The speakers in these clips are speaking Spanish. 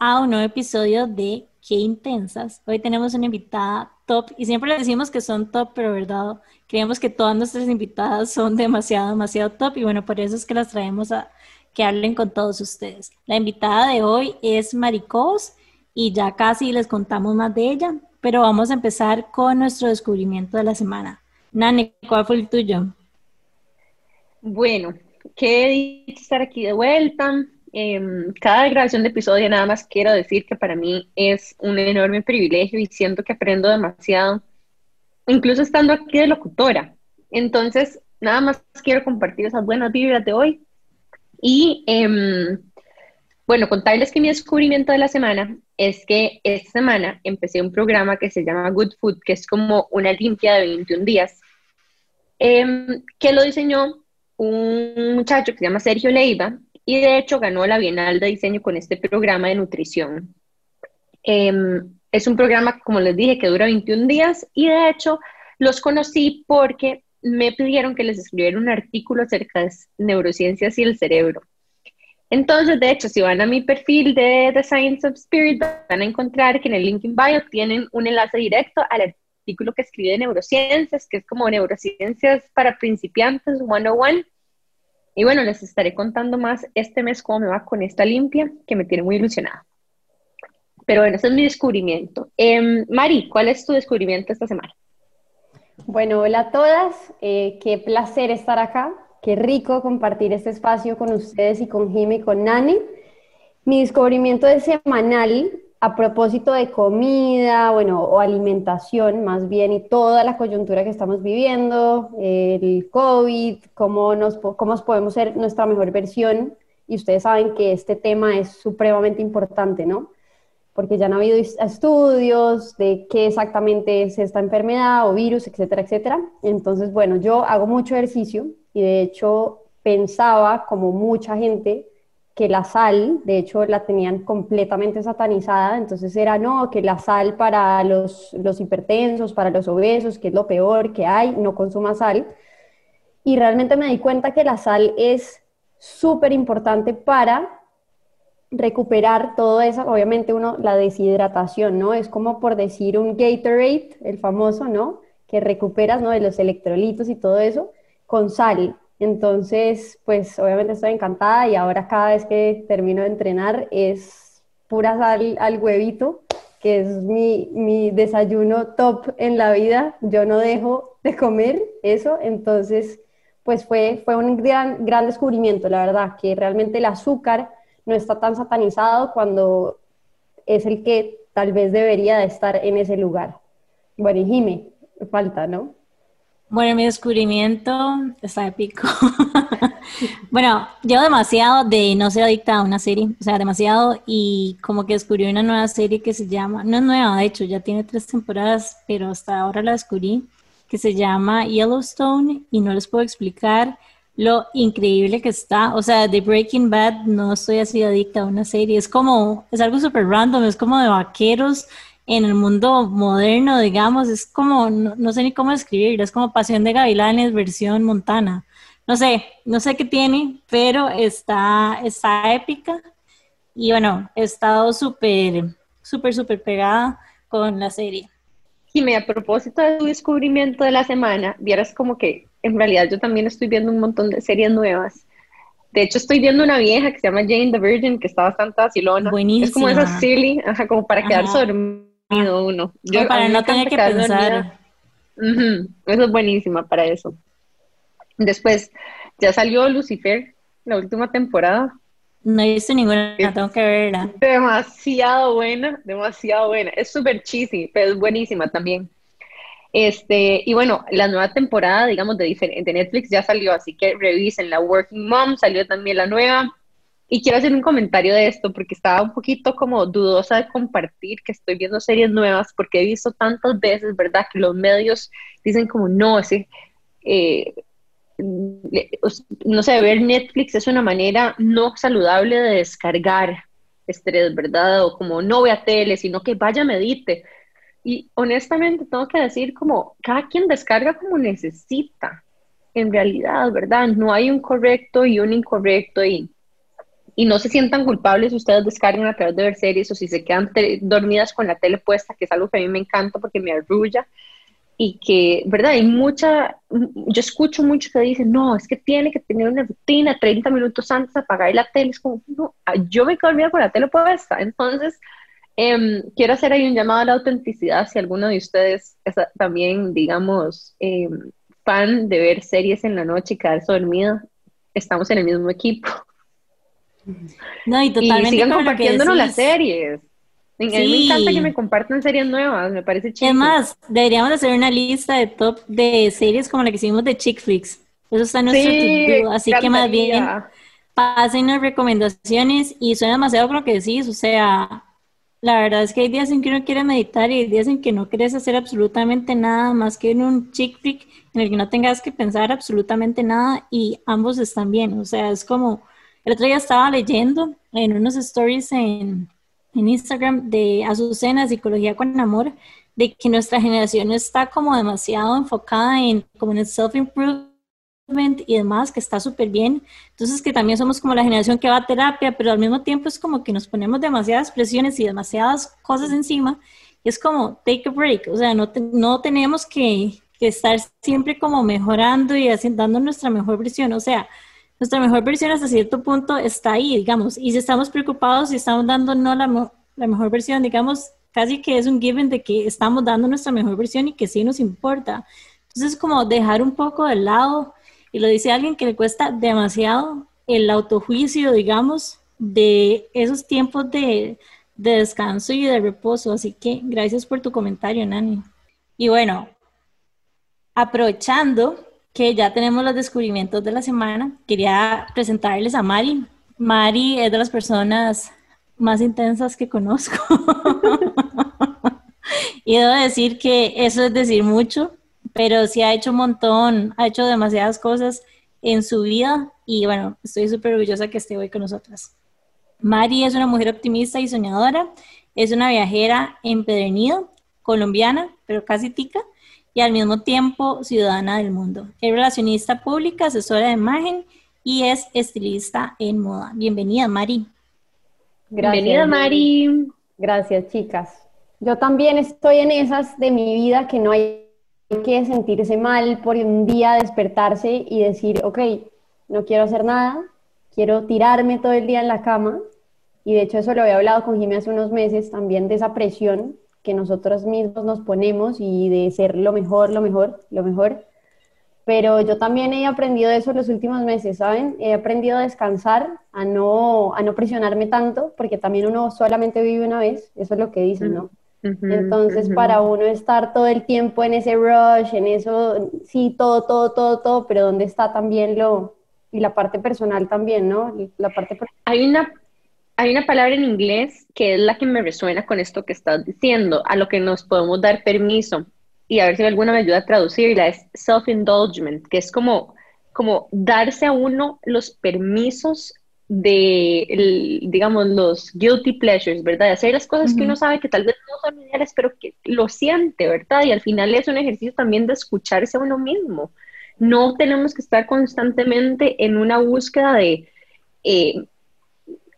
a un nuevo episodio de Qué Intensas. Hoy tenemos una invitada top y siempre le decimos que son top, pero verdad, creemos que todas nuestras invitadas son demasiado, demasiado top y bueno, por eso es que las traemos a que hablen con todos ustedes. La invitada de hoy es Maricós y ya casi les contamos más de ella, pero vamos a empezar con nuestro descubrimiento de la semana. Nani, ¿cuál fue el tuyo? Bueno, qué dicho estar aquí de vuelta. Em, cada grabación de episodio nada más quiero decir que para mí es un enorme privilegio y siento que aprendo demasiado, incluso estando aquí de locutora. Entonces, nada más quiero compartir esas buenas vibras de hoy. Y em, bueno, contarles que mi descubrimiento de la semana es que esta semana empecé un programa que se llama Good Food, que es como una limpia de 21 días, em, que lo diseñó un muchacho que se llama Sergio Leiva y de hecho ganó la Bienal de Diseño con este programa de nutrición. Em, es un programa, como les dije, que dura 21 días y de hecho los conocí porque me pidieron que les escribiera un artículo acerca de neurociencias y el cerebro. Entonces, de hecho, si van a mi perfil de The Science of Spirit, van a encontrar que en el link in bio tienen un enlace directo al artículo que escribí de neurociencias, que es como neurociencias para principiantes 101. Y bueno, les estaré contando más este mes cómo me va con esta limpia, que me tiene muy ilusionada. Pero bueno, ese es mi descubrimiento. Eh, Mari, ¿cuál es tu descubrimiento esta semana? Bueno, hola a todas. Eh, qué placer estar acá. Qué rico compartir este espacio con ustedes y con Jimmy y con Nani. Mi descubrimiento es semanal a propósito de comida, bueno, o alimentación más bien, y toda la coyuntura que estamos viviendo, el COVID, cómo nos, cómo podemos ser nuestra mejor versión. Y ustedes saben que este tema es supremamente importante, ¿no? Porque ya han habido estudios de qué exactamente es esta enfermedad o virus, etcétera, etcétera. Entonces, bueno, yo hago mucho ejercicio y de hecho pensaba, como mucha gente, que la sal, de hecho, la tenían completamente satanizada, entonces era, no, que la sal para los, los hipertensos, para los obesos, que es lo peor que hay, no consuma sal. Y realmente me di cuenta que la sal es súper importante para recuperar todo eso, obviamente uno, la deshidratación, ¿no? Es como por decir un Gatorade, el famoso, ¿no? Que recuperas, ¿no? De los electrolitos y todo eso con sal. Entonces, pues obviamente estoy encantada y ahora cada vez que termino de entrenar es pura sal al huevito, que es mi, mi desayuno top en la vida. Yo no dejo de comer eso, entonces pues fue, fue un gran, gran descubrimiento, la verdad, que realmente el azúcar no está tan satanizado cuando es el que tal vez debería de estar en ese lugar. Bueno, y Jime, falta, ¿no? Bueno, mi descubrimiento está épico. bueno, yo demasiado de no ser adicta a una serie, o sea, demasiado, y como que descubrí una nueva serie que se llama, no es nueva, de hecho, ya tiene tres temporadas, pero hasta ahora la descubrí, que se llama Yellowstone, y no les puedo explicar lo increíble que está. O sea, de Breaking Bad no estoy así adicta a una serie, es como, es algo súper random, es como de vaqueros en el mundo moderno, digamos, es como, no, sé ni cómo escribirlo, es como Pasión de Gavilanes versión Montana. No sé, no sé qué tiene, pero está, está épica. Y bueno, he estado súper, súper, súper pegada con la serie. me a propósito de tu descubrimiento de la semana, vieras como que en realidad yo también estoy viendo un montón de series nuevas. De hecho, estoy viendo una vieja que se llama Jane the Virgin, que está bastante vacilona. Buenísima. Es como esa silly, ajá, como para quedarse dormido uno. Yo, para no tener que pensar. Eso es buenísima para eso. Después, ya salió Lucifer, la última temporada. No he visto ninguna, tengo que verla. Demasiado buena, demasiado buena. Es súper cheesy, pero es buenísima también. Este, y bueno, la nueva temporada, digamos, de, de Netflix ya salió, así que revisen la Working Mom, salió también la nueva. Y quiero hacer un comentario de esto porque estaba un poquito como dudosa de compartir que estoy viendo series nuevas porque he visto tantas veces, ¿verdad? Que los medios dicen como, no, ese, eh, no sé, ver Netflix es una manera no saludable de descargar estrés, ¿verdad? O como no vea tele, sino que vaya, medite. Y honestamente tengo que decir como cada quien descarga como necesita, en realidad, ¿verdad? No hay un correcto y un incorrecto y y no se sientan culpables si ustedes descargan a través de ver series o si se quedan dormidas con la tele puesta, que es algo que a mí me encanta porque me arrulla y que, ¿verdad? Hay mucha, yo escucho mucho que dicen, no, es que tiene que tener una rutina 30 minutos antes de apagar la tele. Es como, no, yo me quedo dormida con la tele puesta. Entonces, em, quiero hacer ahí un llamado a la autenticidad. Si alguno de ustedes es también, digamos, em, fan de ver series en la noche y quedarse dormido, estamos en el mismo equipo. No, y totalmente. Y sigan compartiéndonos las series. A mí me encanta que me compartan series nuevas, me parece chido. Es más, deberíamos hacer una lista de top de series como la que hicimos de Chick Flicks. Eso está en nuestro sí, así que más bien pasen las recomendaciones y suena demasiado con lo que decís, o sea, la verdad es que hay días en que uno quiere meditar y hay días en que no quieres hacer absolutamente nada más que en un chick flick en el que no tengas que pensar absolutamente nada y ambos están bien, o sea, es como, el otro día estaba leyendo en unos stories en Instagram de Azucena, Psicología con Amor, de que nuestra generación está como demasiado enfocada en como en el self-improvement y demás, que está súper bien. Entonces que también somos como la generación que va a terapia, pero al mismo tiempo es como que nos ponemos demasiadas presiones y demasiadas cosas encima. Y es como take a break, o sea, no, no tenemos que, estar siempre como mejorando y dando nuestra mejor versión. O sea, nuestra mejor versión hasta cierto punto está ahí, digamos, y si estamos preocupados y estamos dando no la, la mejor versión, digamos, casi que es un given de que estamos dando nuestra mejor versión y que sí nos importa. Entonces, como dejar un poco de lado, y lo dice alguien que le cuesta demasiado el autojuicio, digamos, de esos tiempos de, de descanso y de reposo. Así que gracias por tu comentario, Nani. Y bueno, aprovechando que ya tenemos los descubrimientos de la semana, quería presentarles a Mari. Mari es de las personas más intensas que conozco. y debo decir que eso es decir mucho, pero sí ha hecho un montón, ha hecho demasiadas cosas en su vida y bueno, estoy súper orgullosa que esté hoy con nosotras. Mari es una mujer optimista y soñadora, es una viajera empedernida, colombiana, pero casi tica, y al mismo tiempo ciudadana del mundo. Es relacionista pública, asesora de imagen y es estilista en moda. Bienvenida, Mari. Bienvenida, Mari. Gracias, chicas. Yo también estoy en esas de mi vida que no hay que sentirse mal por un día despertarse y decir, ok, no quiero hacer nada, quiero tirarme todo el día en la cama. Y de hecho eso lo había hablado con Jimmy hace unos meses también de esa presión que nosotros mismos nos ponemos y de ser lo mejor, lo mejor, lo mejor. Pero yo también he aprendido eso los últimos meses, ¿saben? He aprendido a descansar, a no, a no presionarme tanto, porque también uno solamente vive una vez, eso es lo que dicen, ¿no? Entonces, para uno estar todo el tiempo en ese rush, en eso, sí, todo, todo, todo, todo, pero ¿dónde está también lo, y la parte personal también, ¿no? La parte Hay una hay una palabra en inglés que es la que me resuena con esto que estás diciendo, a lo que nos podemos dar permiso. Y a ver si alguna me ayuda a traducirla, es self-indulgement, que es como, como darse a uno los permisos de, digamos, los guilty pleasures, ¿verdad? De hacer las cosas que uno sabe que tal vez no son ideales, pero que lo siente, ¿verdad? Y al final es un ejercicio también de escucharse a uno mismo. No tenemos que estar constantemente en una búsqueda de eh,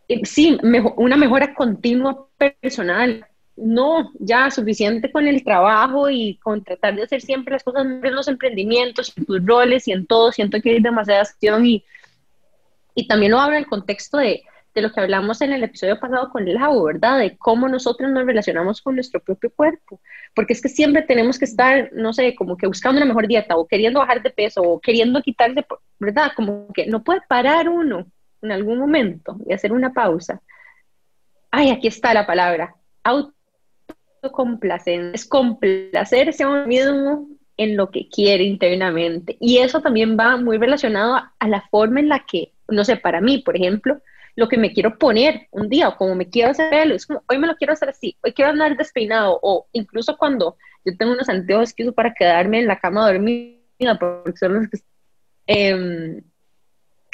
eh, sí, una mejora continua personal. No, ya suficiente con el trabajo y con tratar de hacer siempre las cosas en los emprendimientos, en tus roles y en todo. Siento que hay demasiada acción y, y también lo hablo en el contexto de, de lo que hablamos en el episodio pasado con Lau, ¿verdad? De cómo nosotros nos relacionamos con nuestro propio cuerpo. Porque es que siempre tenemos que estar, no sé, como que buscando una mejor dieta o queriendo bajar de peso o queriendo quitarse, ¿verdad? Como que no puede parar uno en algún momento y hacer una pausa. Ay, aquí está la palabra, autocomplacencia, es complacerse a uno mismo en lo que quiere internamente. Y eso también va muy relacionado a, la forma en la que, no sé, para mí, por ejemplo, lo que me quiero poner un día o como me quiero hacer es como, hoy me lo quiero hacer así, hoy quiero andar despeinado o incluso cuando yo tengo unos anteojos que uso para quedarme en la cama dormida porque son los que... Eh,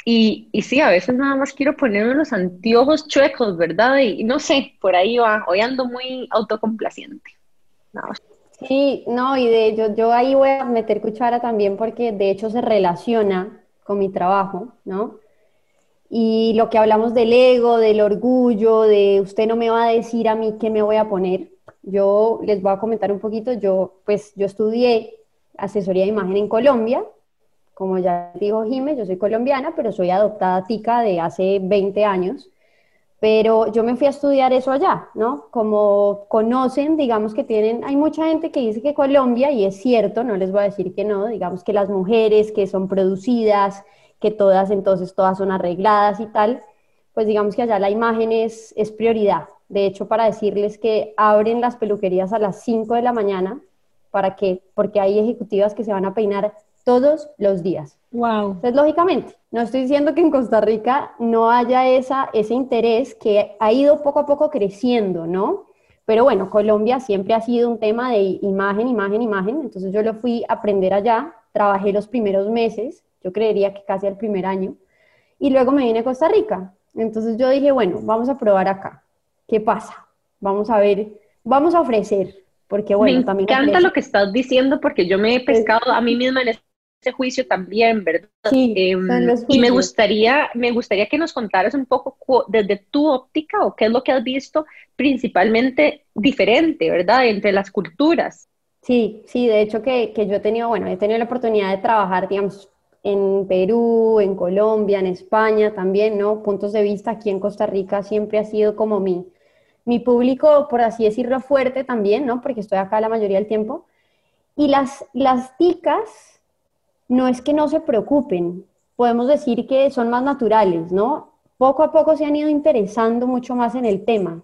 y, y, sí, a veces nada más quiero ponerme los anteojos chuecos, ¿verdad? Y, no sé, por ahí va. Hoy ando muy autocomplaciente. Sí, no, y de hecho yo ahí voy a meter cuchara también porque de hecho se relaciona con mi trabajo, ¿no? Y lo que hablamos del ego, del orgullo, de usted no me va a decir a mí qué me voy a poner. Yo les voy a comentar un poquito, yo pues yo estudié asesoría de imagen en Colombia, como ya dijo Jiménez, yo soy colombiana, pero soy adoptada tica de hace 20 años. Pero yo me fui a estudiar eso allá, ¿no? Como conocen, digamos que tienen, hay mucha gente que dice que Colombia, y es cierto, no les voy a decir que no, digamos que las mujeres que son producidas, que todas entonces todas son arregladas y tal, pues digamos que allá la imagen es, es prioridad. De hecho, para decirles que abren las peluquerías a las 5 de la mañana, ¿para qué? Porque hay ejecutivas que se van a peinar todos los días. Wow. Entonces, lógicamente, no estoy diciendo que en Costa Rica no haya esa, ese interés que ha ido poco a poco creciendo, ¿no? Pero bueno, Colombia siempre ha sido un tema de imagen, imagen, imagen. Entonces yo lo fui a aprender allá, trabajé los primeros meses, yo creería que casi el primer año, y luego me vine a Costa Rica. Entonces yo dije, bueno, vamos a probar acá. ¿Qué pasa? Vamos a ver, vamos a ofrecer, porque bueno, me también... Me encanta lo que estás diciendo porque yo me he pescado a mí misma en ese juicio también, ¿verdad? Sí, eh, y me gustaría, me gustaría que nos contaras un poco desde tu óptica o qué es lo que has visto principalmente diferente, ¿verdad? Entre las culturas. Sí, sí, de hecho que, que yo he tenido, bueno, he tenido la oportunidad de trabajar, digamos, en Perú, en Colombia, en España también, ¿no? Puntos de vista aquí en Costa Rica siempre ha sido como mi, mi público, por así decirlo, fuerte también, ¿no? Porque estoy acá la mayoría del tiempo. Y las, las ticas no es que no se preocupen, podemos decir que son más naturales, ¿no? Poco a poco se han ido interesando mucho más en el tema,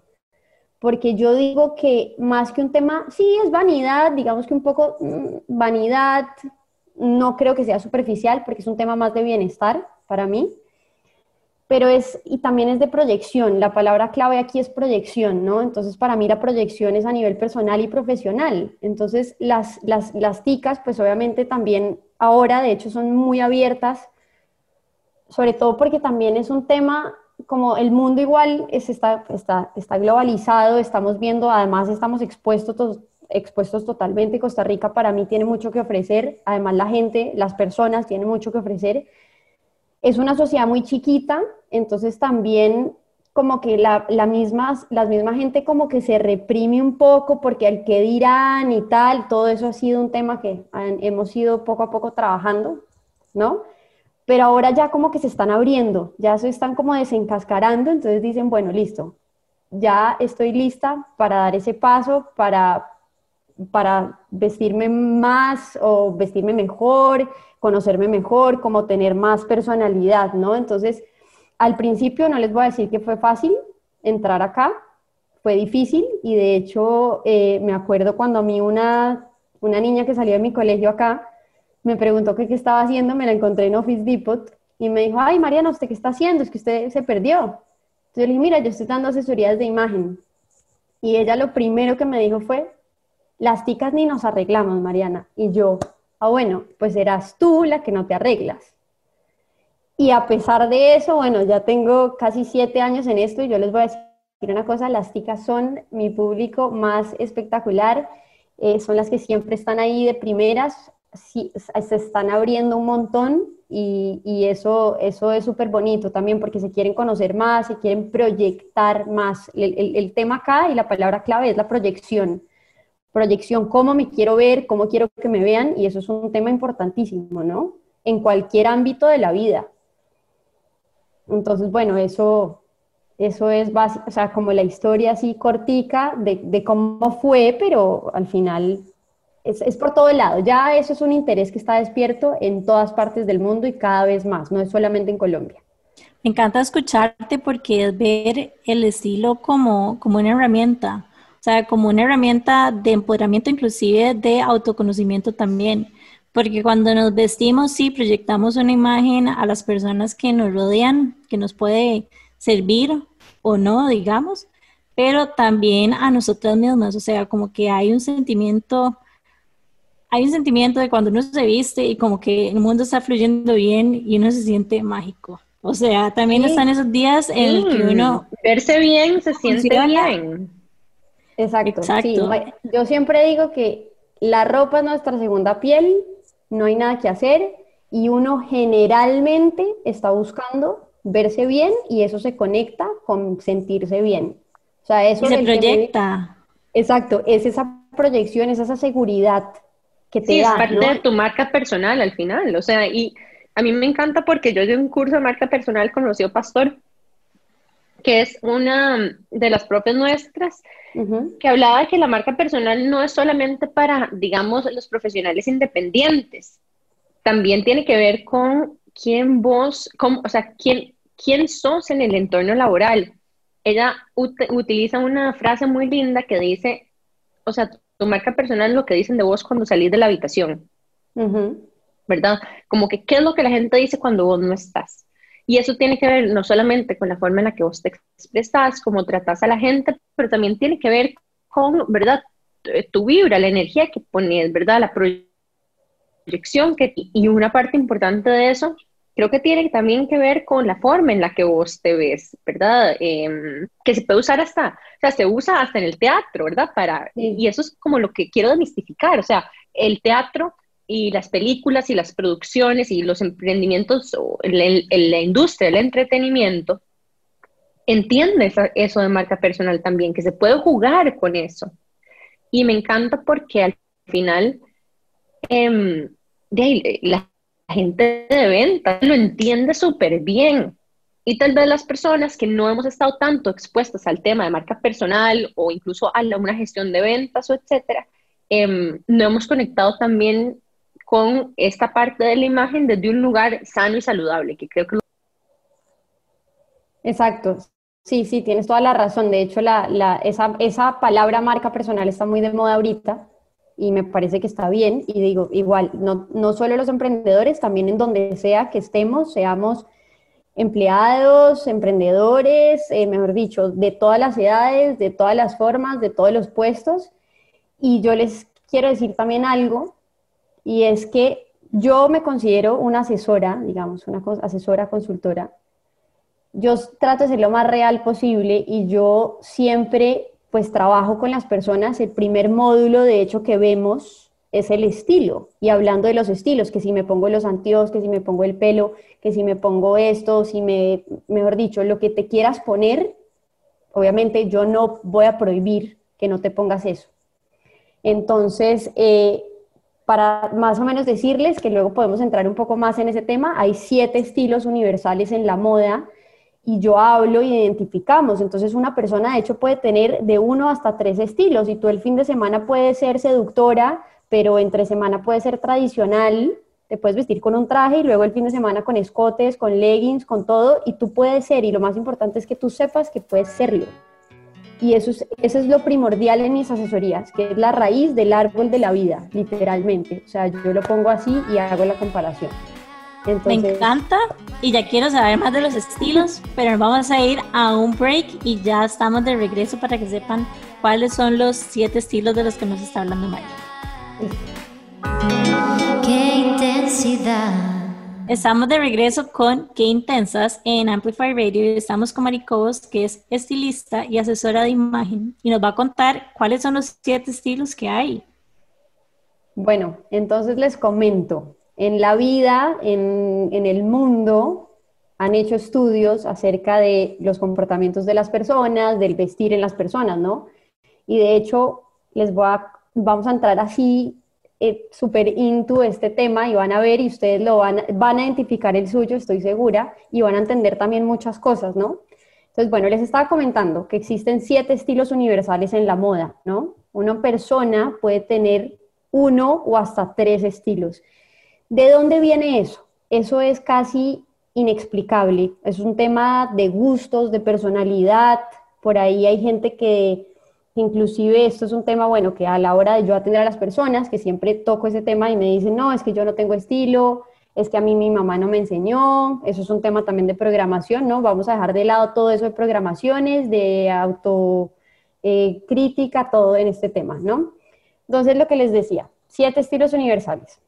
porque yo digo que más que un tema, sí, es vanidad, digamos que un poco mmm, vanidad, no creo que sea superficial, porque es un tema más de bienestar para mí, pero es, y también es de proyección, la palabra clave aquí es proyección, ¿no? Entonces, para mí la proyección es a nivel personal y profesional. Entonces, las, las, las ticas, pues obviamente también ahora, de hecho, son muy abiertas, sobre todo porque también es un tema, como el mundo igual es, está, está, está globalizado, estamos viendo, además estamos expuestos, expuestos totalmente, Costa Rica para mí tiene mucho que ofrecer, además la gente, las personas tienen mucho que ofrecer. Es una sociedad muy chiquita, entonces también como que la, la misma, la misma gente como que se reprime un poco porque al que dirán y tal, todo eso ha sido un tema que hemos ido poco a poco trabajando, ¿no? Pero ahora ya como que se están abriendo, ya se están como desencascarando, entonces dicen, bueno, listo, ya estoy lista para dar ese paso, para, para vestirme más o vestirme mejor, conocerme mejor, como tener más personalidad, ¿no? Entonces, al principio no les voy a decir que fue fácil entrar acá, fue difícil y de hecho eh, me acuerdo cuando a mí una, una niña que salió de mi colegio acá me preguntó qué estaba haciendo, me la encontré en Office Depot y me dijo, ay Mariana, ¿usted qué está haciendo? Es que usted se perdió. Entonces yo le dije, mira, yo estoy dando asesorías de imagen. Y ella lo primero que me dijo fue, las ticas ni nos arreglamos, Mariana. Y yo, ah, bueno, pues eras tú la que no te arreglas. Y a pesar de eso, bueno, ya tengo casi siete años en esto y yo les voy a decir una cosa, las ticas son mi público más espectacular, eh, son las que siempre están ahí de primeras, se están abriendo un montón y, eso, eso es súper bonito también porque se quieren conocer más, se quieren proyectar más. el tema acá y la palabra clave es la proyección proyección, cómo me quiero ver, cómo quiero que me vean, y eso es un tema importantísimo, ¿no? En cualquier ámbito de la vida. Entonces, bueno, eso, eso es básico, o sea, como la historia así cortica de, cómo fue, pero al final es, es, por todo lado. Ya eso es un interés que está despierto en todas partes del mundo y cada vez más, no es solamente en Colombia. Me encanta escucharte porque es ver el estilo como, como una herramienta o sea, como una herramienta de empoderamiento, inclusive de autoconocimiento también. Porque cuando nos vestimos, sí, proyectamos una imagen a las personas que nos rodean, que nos puede servir o no, digamos, pero también a nosotras mismas. O sea, como que hay un sentimiento, hay un sentimiento de cuando uno se viste y como que el mundo está fluyendo bien y uno se siente mágico. O sea, también están esos días en los que uno... Verse bien, se siente bien. Exacto. Sí. Yo siempre digo que la ropa es nuestra segunda piel, no hay nada que hacer y uno generalmente está buscando verse bien y eso se conecta con sentirse bien. O sea, eso y se proyecta. Exacto, es esa proyección, es esa seguridad que te sí, da. es parte de tu marca personal al final. O sea, y a mí me encanta porque yo de un curso de marca personal con Rocío Pastor, que es una de las propias nuestras, que hablaba de que la marca personal no es solamente para, digamos, los profesionales independientes, también tiene que ver con quién vos, cómo, o sea, quién, quién sos en el entorno laboral. Ella utiliza una frase muy linda que dice, o sea, tu marca personal es lo que dicen de vos cuando salís de la habitación, ¿verdad? Como que qué es lo que la gente dice cuando vos no estás. Y eso tiene que ver no solamente con la forma en la que vos te expresas, cómo tratas a la gente, pero también tiene que ver con, ¿verdad? Tu vibra, la energía que pones, ¿verdad? La proyección que, y una parte importante de eso, creo que tiene también que ver con la forma en la que vos te ves, ¿verdad? Em, que se puede usar hasta, o sea, se usa hasta en el teatro, ¿verdad? Para, y eso es como lo que quiero demistificar, o sea, el teatro y las películas y las producciones y los emprendimientos, o la industria del entretenimiento, entiende eso de marca personal también, que se puede jugar con eso. Y me encanta porque al final eh, la gente de venta lo entiende súper bien. Y tal vez las personas que no hemos estado tanto expuestas al tema de marca personal o incluso a una gestión de ventas o etcétera, em, no hemos conectado también con esta parte de la imagen desde un lugar sano y saludable, que creo que... Exacto. Sí, sí, tienes toda la razón. De hecho, la, esa, esa palabra marca personal está muy de moda ahorita y me parece que está bien. Y digo, igual, no, no solo los emprendedores, también en donde sea que estemos, seamos empleados, emprendedores, eh, mejor dicho, de todas las edades, de todas las formas, de todos los puestos. Y yo les quiero decir también algo y es que yo me considero una asesora, digamos, una asesora consultora. Yo trato de ser lo más real posible y yo siempre pues trabajo con las personas. El primer módulo, de hecho, que vemos es el estilo. Y hablando de los estilos, que si me pongo los anteojos, que si me pongo el pelo, que si me pongo esto, si me, mejor dicho, lo que te quieras poner, obviamente yo no voy a prohibir que no te pongas eso. Entonces, eh, para más o menos decirles que luego podemos entrar un poco más en ese tema, hay siete estilos universales en la moda y yo hablo y identificamos. Entonces una persona de hecho puede tener de uno hasta tres estilos y tú el fin de semana puedes ser seductora, pero entre semana puede ser tradicional, te puedes vestir con un traje y luego el fin de semana con escotes, con leggings, con todo y tú puedes ser y lo más importante es que tú sepas que puedes serlo. Y eso es, eso es lo primordial en mis asesorías, que es la raíz del árbol de la vida, literalmente. O sea, yo lo pongo así y hago la comparación. Me encanta y ya quiero saber más de los estilos, pero vamos a ir a un break y ya estamos de regreso para que sepan cuáles son los siete estilos de los que nos está hablando María. Qué intensidad. Estamos de regreso con Qué Intensas en Amplify Radio. Estamos con Maricobos, que es estilista y asesora de imagen, y nos va a contar cuáles son los siete estilos que hay. Bueno, entonces les comento. En la vida, en, en el mundo, han hecho estudios acerca de los comportamientos de las personas, del vestir en las personas, ¿no? Y de hecho, les voy a, vamos a entrar así eh, súper into este tema y van a ver y ustedes lo van, van a identificar el suyo, estoy segura, y van a entender también muchas cosas, ¿no? Entonces, bueno, les estaba comentando que existen siete estilos universales en la moda, ¿no? Una persona puede tener uno o hasta tres estilos. ¿De dónde viene eso? Eso es casi inexplicable. Es un tema de gustos, de personalidad. Por ahí hay gente que Inclusive esto es un tema, bueno, que a la hora de yo atender a las personas, que siempre toco ese tema y me dicen, no, es que yo no tengo estilo, es que a mí mi mamá no me enseñó, eso es un tema también de programación, ¿no? Vamos a dejar de lado todo eso de programaciones, de autocrítica, eh, todo en este tema, ¿no? Entonces, lo que les decía, siete estilos universales.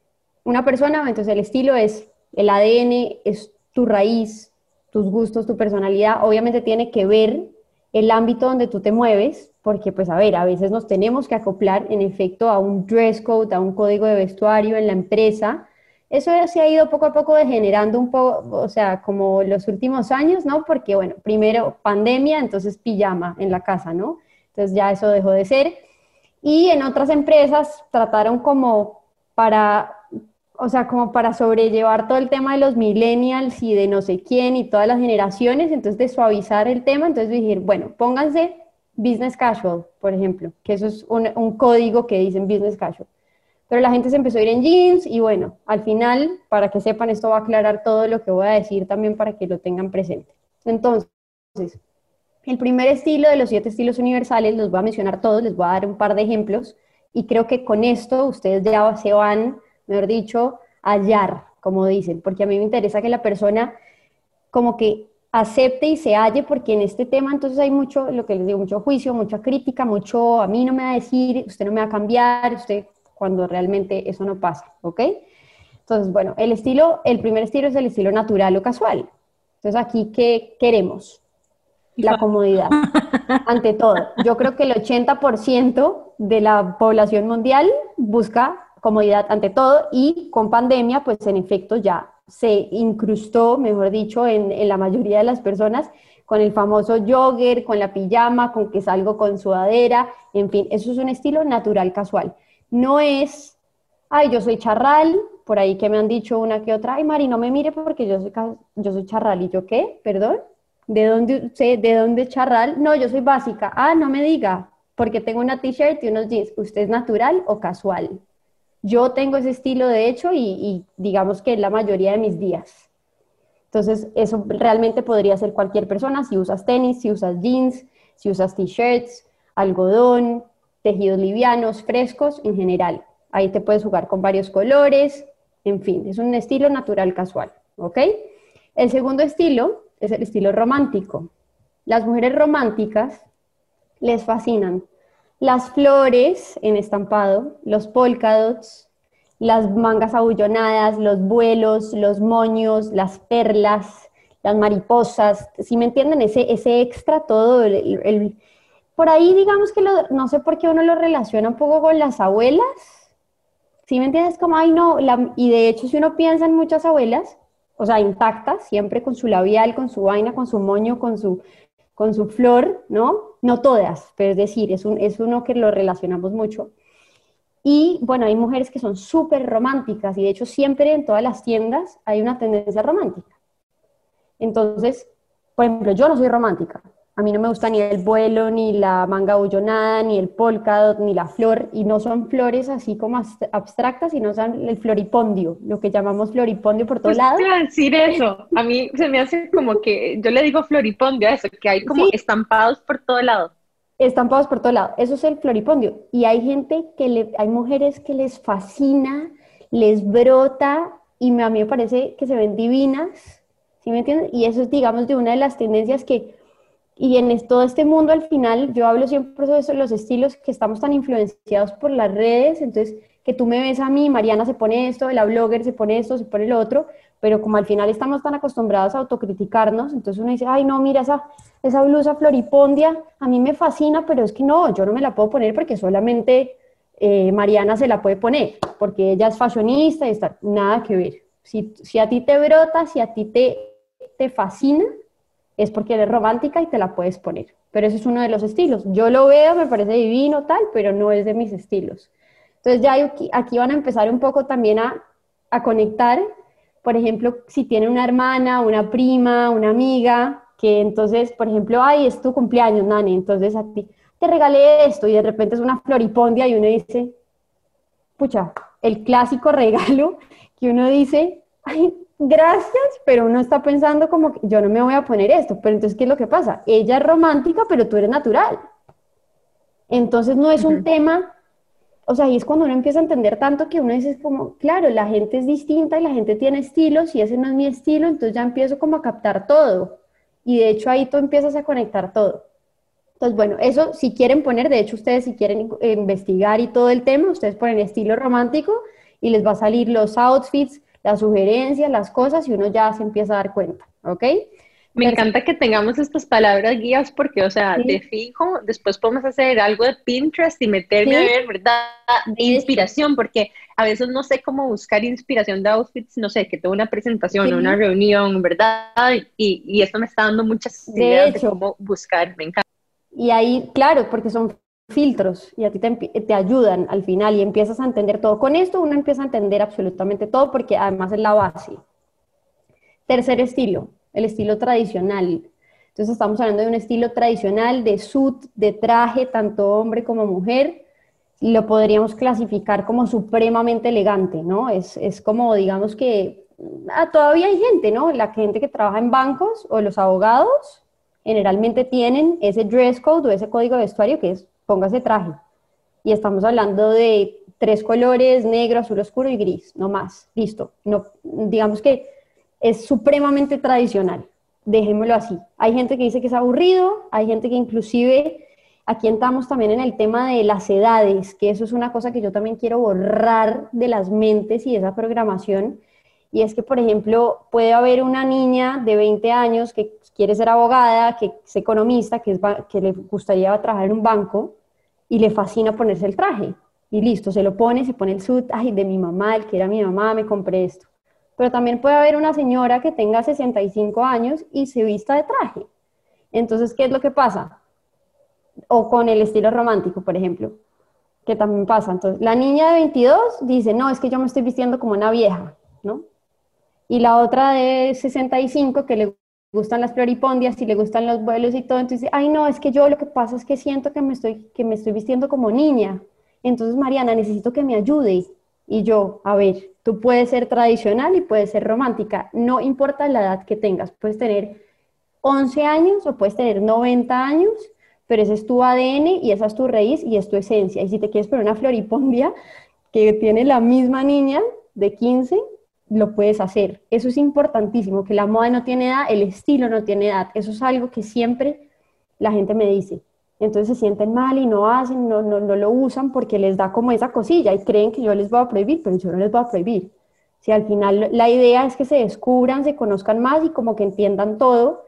Una persona, entonces el estilo es el ADN, es tu raíz, tus gustos, tu personalidad, obviamente tiene que ver el ámbito donde tú te mueves, porque pues a ver, a veces nos tenemos que acoplar en efecto a un dress code, a un código de vestuario en la empresa, Eso se ha ido poco a poco degenerando un poco, o sea, como los últimos años, ¿no? Porque, bueno, primero pandemia, entonces pijama en la casa, ¿no? Entonces ya eso dejó de ser. Y en otras empresas trataron como para, o sea, como para sobrellevar todo el tema de los millennials y de no sé quién y todas las generaciones, entonces de suavizar el tema, entonces decir, bueno, pónganse business casual, por ejemplo, que eso es un, un código que dicen business casual. Pero la gente se empezó a ir en jeans y bueno, al final, para que sepan, esto va a aclarar todo lo que voy a decir también para que lo tengan presente. Entonces, el primer estilo de los siete estilos universales, los voy a mencionar todos, les voy a dar un par de ejemplos y creo que con esto ustedes ya se van, mejor dicho, hallar, como dicen, porque a mí me interesa que la persona como que acepte y se halle, porque en este tema entonces hay mucho, lo que les digo, mucho juicio, mucha crítica, mucho, a mí no me va a decir, usted no me va a cambiar, usted cuando realmente eso no pasa, ¿ok? Entonces, bueno, el estilo, el primer estilo es el estilo natural o casual. Entonces, aquí, ¿qué queremos? La comodidad, ante todo. Yo creo que el 80% de la población mundial busca comodidad ante todo y con pandemia, pues en efecto ya se incrustó, mejor dicho, en, en la mayoría de las personas con el famoso jogger, con la pijama, con que salgo con sudadera, en fin, eso es un estilo natural casual. No es, ay, yo soy charral, por ahí que me han dicho una que otra, ay, Mari, no me mire porque yo soy, yo soy charral. ¿Y yo qué? ¿Perdón? ¿De dónde, sé, ¿De dónde charral? No, yo soy básica. Ah, no me diga, porque tengo una t-shirt y unos jeans. ¿Usted es natural o casual? Yo tengo ese estilo, de hecho, y, digamos que es la mayoría de mis días. Entonces, eso realmente podría ser cualquier persona, si usas tenis, si usas jeans, si usas t-shirts, algodón, tejidos livianos, frescos en general. Ahí te puedes jugar con varios colores, en fin, es un estilo natural casual, ¿ok? El segundo estilo es el estilo romántico. Las mujeres románticas les fascinan las flores en estampado, los polka dots, las mangas abullonadas, los vuelos, los moños, las perlas, las mariposas, si me entienden, ese, ese extra, todo el, por ahí digamos que no sé por qué uno lo relaciona un poco con las abuelas. ¿Sí me entiendes? Como, ay, no, y de hecho si uno piensa en muchas abuelas, o sea, intactas, siempre con su labial, con su vaina, con su moño, con su, con su flor, ¿no? No todas, pero es decir, es, un, es uno que lo relacionamos mucho. Y bueno, hay mujeres que son súper románticas y de hecho siempre en todas las tiendas hay una tendencia romántica. Entonces, por ejemplo, yo no soy romántica, a mí no me gusta ni el vuelo, ni la manga bullonada, ni el polka ni la flor, y no son flores así como abstractas, sino son el floripondio, lo que llamamos floripondio por todos pues lados. Quiero decir eso, a mí se me hace como que, yo le digo floripondio a eso, que hay como estampados por todo lado. Estampados por todo lado, eso es el floripondio. Y hay gente que le, hay mujeres que les fascina, les brota, y a mí me parece que se ven divinas, ¿sí me entienden? Y eso es, digamos, de una de las tendencias que y en todo este mundo al final, yo hablo siempre de los estilos que estamos tan influenciados por las redes, entonces que tú me ves a mí, Mariana se pone esto, la blogger se pone esto, se pone lo otro, pero como al final estamos tan acostumbrados a autocriticarnos, entonces uno dice, ay no, mira esa, esa blusa floripondia, a mí me fascina, pero es que no, yo no me la puedo poner porque solamente eh, Mariana se la puede poner, porque ella es fashionista y está, nada que ver. Si, si a ti te brota, si a ti te, te fascina, es porque eres romántica y te la puedes poner. Pero ese es uno de los estilos. Yo lo veo, me parece divino, tal, pero no es de mis estilos. Entonces ya aquí, van a empezar un poco también a, a conectar, por ejemplo, si tiene una hermana, una prima, una amiga, que entonces, por ejemplo, ay, es tu cumpleaños, Nani, entonces a ti te regalé esto y de repente es una floripondia y uno dice, pucha, el clásico regalo que uno dice, ay, gracias, pero uno está pensando como que yo no me voy a poner esto, pero entonces, ¿qué es lo que pasa? Ella es romántica, pero tú eres natural. Entonces no es un tema, o sea, y es cuando uno empieza a entender tanto que uno dice como, claro, la gente es distinta y la gente tiene estilos y ese no es mi estilo, entonces ya empiezo como a captar todo. Y de hecho ahí tú empiezas a conectar todo. Entonces, bueno, eso si quieren poner, de hecho ustedes si quieren investigar y todo el tema, ustedes ponen estilo romántico y les va a salir los outfits, las sugerencias, las cosas y uno ya se empieza a dar cuenta, ¿ok? Me encanta que tengamos estas palabras guías porque, o sea, de fijo, después podemos hacer algo de Pinterest y meterme a ver, ¿verdad? De inspiración, porque a veces no sé cómo buscar inspiración de outfits, no sé, que tengo una presentación o una reunión, ¿verdad? Y, y esto me está dando muchas ideas de cómo buscar, me encanta. Y ahí, claro, porque son filtros y a ti te, ayudan al final y empiezas a entender todo. Con esto uno empieza a entender absolutamente todo porque además es la base. Tercer estilo, el estilo tradicional. Entonces estamos hablando de un estilo tradicional de suit, de traje, tanto hombre como mujer. Lo podríamos clasificar como supremamente elegante, ¿no? Es, es como, digamos que ah, todavía hay gente, ¿no? La gente que trabaja en bancos o los abogados generalmente tienen ese dress code o ese código de vestuario que es póngase traje. Y estamos hablando de tres colores, negro, azul oscuro y gris, no más. Listo. No, digamos que es supremamente tradicional, dejémoslo así. Hay gente que dice que es aburrido, hay gente que inclusive, aquí entramos también en el tema de las edades, que eso es una cosa que yo también quiero borrar de las mentes y esa programación. Y es que, por ejemplo, puede haber una niña de 20 años que quiere ser abogada, que es economista, que, es, que le gustaría trabajar en un banco y le fascina ponerse el traje. Y listo, se lo pone, se pone el suit, ay, de mi mamá, el que era mi mamá, me compré esto pero también puede haber una señora que tenga 65 años y se vista de traje. Entonces, ¿qué es lo que pasa? O con el estilo romántico, por ejemplo, que también pasa. Entonces, la niña de 22 dice, no, es que yo me estoy vistiendo como una vieja, ¿no? Y la otra de 65 que le gustan las floripondias y le gustan los vuelos y todo, entonces ay no, es que yo lo que pasa es que siento que me estoy, que me estoy vistiendo como niña. Entonces, Mariana, necesito que me ayude. Y yo, a ver, tú puedes ser tradicional y puedes ser romántica, no importa la edad que tengas, puedes tener 11 años o puedes tener 90 años, pero ese es tu ADN y esa es tu raíz y es tu esencia. Y si te quieres poner una floripondia que tiene la misma niña de 15, lo puedes hacer. Eso es importantísimo, que la moda no tiene edad, el estilo no tiene edad. Eso es algo que siempre la gente me dice entonces se sienten mal y no hacen, no, no, no, lo usan porque les da como esa cosilla y creen que yo les voy a prohibir, pero yo no les voy a prohibir. Si al final la idea es que se descubran, se conozcan más y como que entiendan todo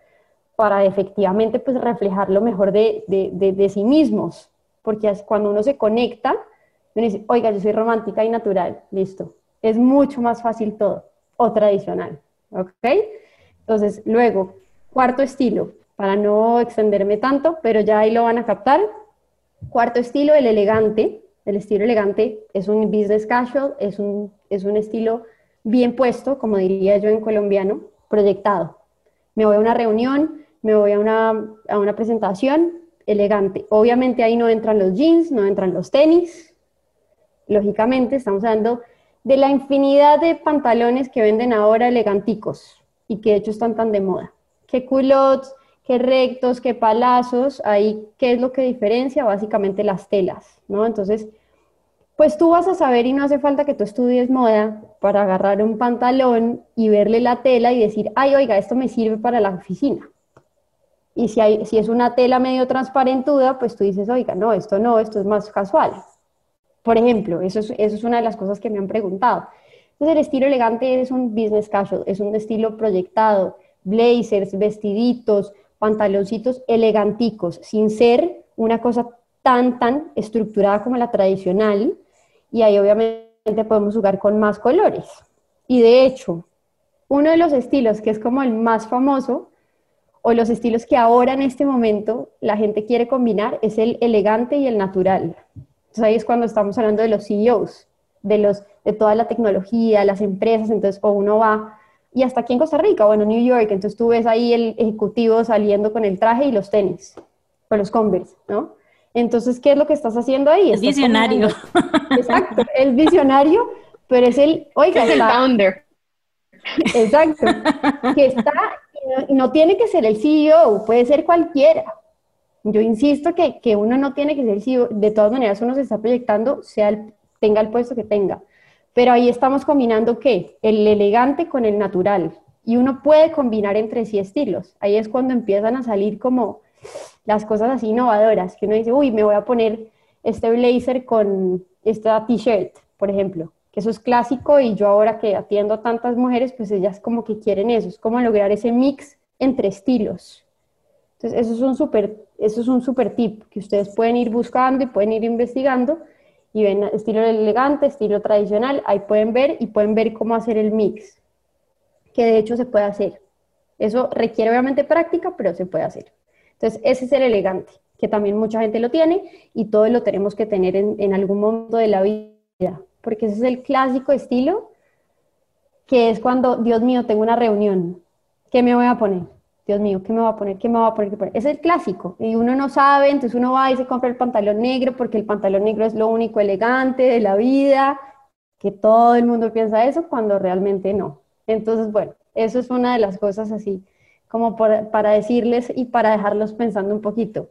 para efectivamente pues reflejar lo mejor de, de, de, sí mismos, porque cuando uno se conecta, oiga, yo soy romántica y natural, listo. Es mucho más fácil todo, o tradicional, ¿ok? Entonces, luego, cuarto estilo, para no extenderme tanto, pero ya ahí lo van a captar. Cuarto estilo, el elegante. El estilo elegante es un business casual, es un, es un estilo bien puesto, como diría yo en colombiano, proyectado. Me voy a una reunión, me voy a una, a una presentación, elegante. Obviamente ahí no entran los jeans, no entran los tenis. Lógicamente estamos hablando de la infinidad de pantalones que venden ahora eleganticos y que de hecho están tan de moda. Que culottes, qué rectos, qué palazos, ahí qué es lo que diferencia, básicamente las telas, ¿no? Entonces, pues tú vas a saber y no hace falta que tú estudies moda para agarrar un pantalón y verle la tela y decir, ay, oiga, esto me sirve para la oficina. Y si, hay, si es una tela medio transparentuda, pues tú dices, oiga, no, esto no, esto es más casual. Por ejemplo, eso es, una de las cosas que me han preguntado. Entonces, el estilo elegante es un business casual, es un estilo proyectado, blazers, vestiditos, pantaloncitos eleganticos, sin ser una cosa tan, tan estructurada como la tradicional. Y ahí obviamente podemos jugar con más colores. Y de hecho, uno de los estilos que es como el más famoso, o los estilos que ahora en este momento la gente quiere combinar, es el elegante y el natural. Entonces ahí es cuando estamos hablando de los CEOs, de, los, de toda la tecnología, las empresas. Entonces, o uno va y hasta aquí en Costa Rica, bueno, New York, entonces tú ves ahí el ejecutivo saliendo con el traje y los tenis, con los Converse, ¿no? Entonces, ¿qué es lo que estás haciendo ahí? Es visionario. Exacto, es visionario, pero es el, oiga, es el founder. Exacto, que está, y no, tiene que ser el CEO, puede ser cualquiera. Yo insisto que, que, uno no tiene que ser CEO, de todas maneras uno se está proyectando, sea el, tenga el puesto que tenga. Pero ahí estamos combinando qué? El elegante con el natural. Y uno puede combinar entre sí estilos. Ahí es cuando empiezan a salir como las cosas así innovadoras, que uno dice, uy, me voy a poner este blazer con esta t-shirt, por ejemplo, que eso es clásico y yo ahora que atiendo a tantas mujeres, pues ellas como que quieren eso, es como lograr ese mix entre estilos. Entonces, eso es un súper eso es un super tip que ustedes pueden ir buscando y pueden ir investigando y ven estilo elegante, estilo tradicional, ahí pueden ver y pueden ver cómo hacer el mix, que de hecho se puede hacer. Eso requiere obviamente práctica, pero se puede hacer. Entonces, ese es el elegante, que también mucha gente lo tiene y todos lo tenemos que tener en, en algún momento de la vida, porque ese es el clásico estilo que es cuando, Dios mío, tengo una reunión, ¿qué me voy a poner? Dios mío, ¿qué me va a poner? ¿Qué me va a poner? Es el clásico. Y uno no sabe, entonces uno va y se compra el pantalón negro porque el pantalón negro es lo único elegante de la vida, que todo el mundo piensa eso cuando realmente no. Entonces, bueno, eso es una de las cosas así, como para decirles y para dejarlos pensando un poquito.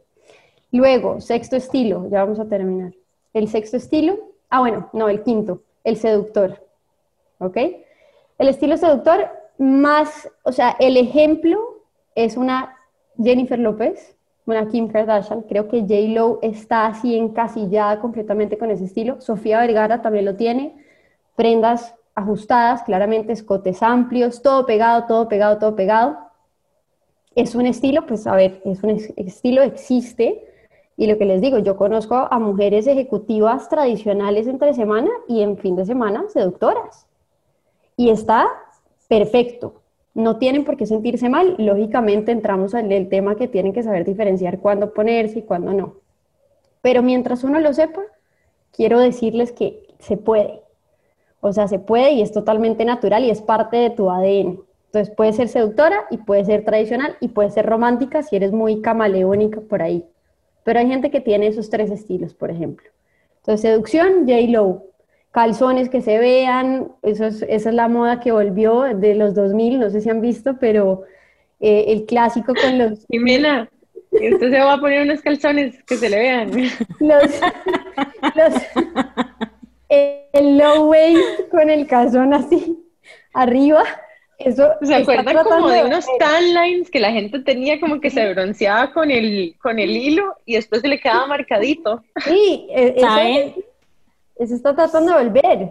Luego, sexto estilo, ya vamos a terminar. El sexto estilo, ah, bueno, no, el quinto, el seductor. ¿Ok? El estilo seductor más, o sea, el ejemplo es una Jennifer López, una Kim Kardashian. Creo que J. Lo está así encasillada completamente con ese estilo. Sofía Vergara también lo tiene. Prendas ajustadas, claramente escotes amplios, todo pegado, todo pegado, todo pegado. Es un estilo, pues a ver, es un estilo, existe. Y lo que les digo, yo conozco a mujeres ejecutivas tradicionales entre semana y en fin de semana seductoras. Y está perfecto no tienen por qué sentirse mal. Lógicamente entramos en el tema que tienen que saber diferenciar cuándo ponerse y cuándo no. Pero mientras uno lo sepa, quiero decirles que se puede. O sea, se puede y es totalmente natural y es parte de tu ADN. Entonces puede ser seductora y puede ser tradicional y puede ser romántica si eres muy camaleónica por ahí. Pero hay gente que tiene esos tres estilos, por ejemplo. Entonces, seducción, J-Lo calzones que se vean, eso esa es la moda que volvió de los 2000, no sé si han visto, pero eh, el clásico con los... Jimena, usted se va a poner unos calzones que se le vean. Los, el low waist con el calzón así arriba. Eso ¿Se acuerdan como de, unos tan lines que la gente tenía como que se bronceaba con el, con el hilo y después se le quedaba marcadito? Sí, e, eso está tratando de volver.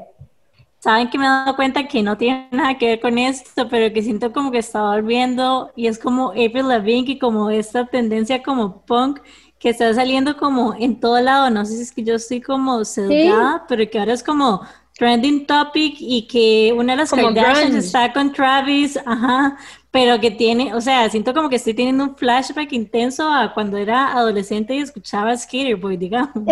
Saben que me he dado cuenta que no tiene nada que ver con esto, pero que siento como que está volviendo y es como April Lavigne y como esta tendencia como punk que está saliendo como en todo lado. No sé si es que yo estoy como sedada, pero que ahora es como trending topic y que una de las como Kardashians está con Travis, ajá, pero que tiene, o sea, siento como que estoy teniendo un flashback intenso a cuando era adolescente y escuchaba Skater Boy, digamos.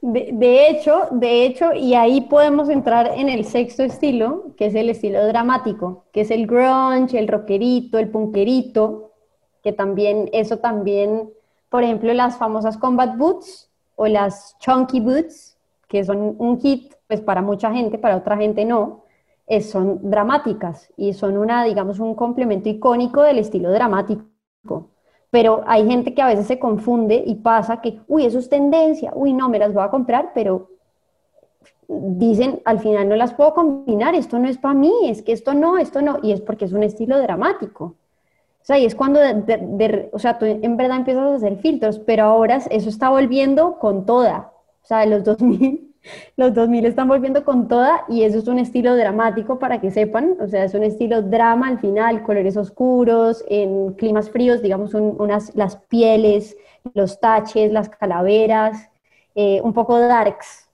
De, hecho, de hecho, y ahí podemos entrar en el sexto estilo, que es el estilo dramático, que es el grunge, el rockerito, el punkerito, que también, eso también, por ejemplo, las famosas combat boots o las chunky boots, que son un hit, pues para mucha gente, para otra gente no, son dramáticas y son una, digamos, un complemento icónico del estilo dramático. Pero hay gente que a veces se confunde y pasa que, uy, eso es tendencia, uy, no, me las voy a comprar, pero dicen, al final no las puedo combinar, esto no es para mí, es que esto no, esto no, y es porque es un estilo dramático. O sea, y es cuando, o sea, tú en verdad empiezas a hacer filtros, pero ahora eso está volviendo con toda. O sea, de los 2000 los 2000 están volviendo con toda y eso es un estilo dramático para que sepan, o sea, es un estilo drama al final, colores oscuros, en climas fríos, digamos, unas, las pieles, los taches, las calaveras, eh, un poco darks,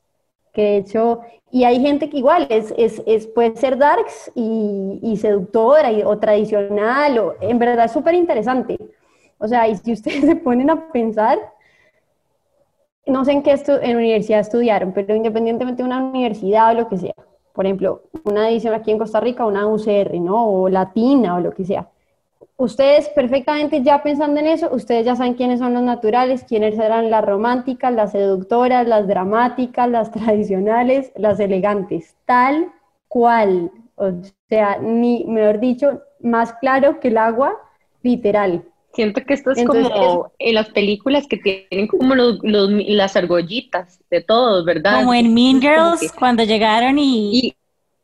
que de hecho, y hay gente que igual es, es, puede ser darks y, y seductora o tradicional, o, en verdad es súper interesante. O sea, y si ustedes se ponen a pensar, no sé en qué en universidad estudiaron, pero independientemente de una universidad o lo que sea, por ejemplo, una edición aquí en Costa Rica, una UCR, ¿no? O latina o lo que sea. Ustedes perfectamente ya pensando en eso, ustedes ya saben quiénes son los naturales, quiénes serán las románticas, las seductoras, las dramáticas, las tradicionales, las elegantes, tal cual. O sea, ni, mejor dicho, más claro que el agua, literal. Siento que esto es como en las películas que tienen como los, las argollitas de todos, ¿verdad? Como en Mean Girls, cuando llegaron y,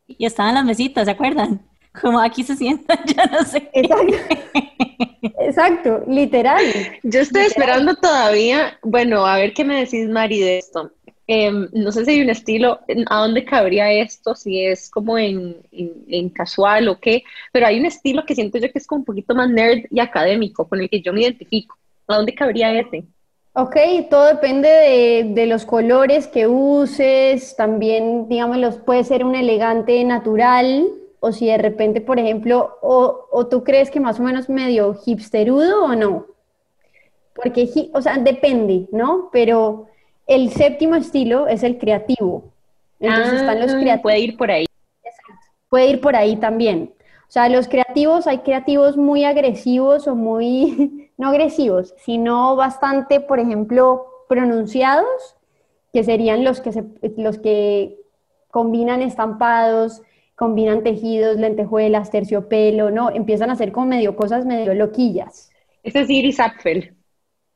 y, estaban las mesitas, ¿se acuerdan? Como aquí se sientan, ya no sé. Exacto, literal. Yo estoy esperando todavía, bueno, a ver qué me decís, Mari, de esto. Em, no sé si hay un estilo, a dónde cabría esto, si es como en, casual o qué, pero hay un estilo que siento yo que es como un poquito más nerd y académico, con el que yo me identifico. ¿A dónde cabría ese? Ok, todo depende de, los colores que uses, también, digamos, puede ser un elegante natural, o si de repente, por ejemplo, o, o tú crees que más o menos medio hipsterudo o no. Porque, o sea, depende, ¿no? Pero el séptimo estilo es el creativo. Entonces están los ah, creativos. Puede ir por ahí. Exacto. Puede ir por ahí también. O sea, los creativos, hay creativos muy agresivos o muy, no agresivos, sino bastante, por ejemplo, pronunciados, que serían los que, los que combinan estampados, combinan tejidos, lentejuelas, terciopelo, ¿no? Empiezan a hacer como medio cosas medio loquillas. Este es Iris Apfel.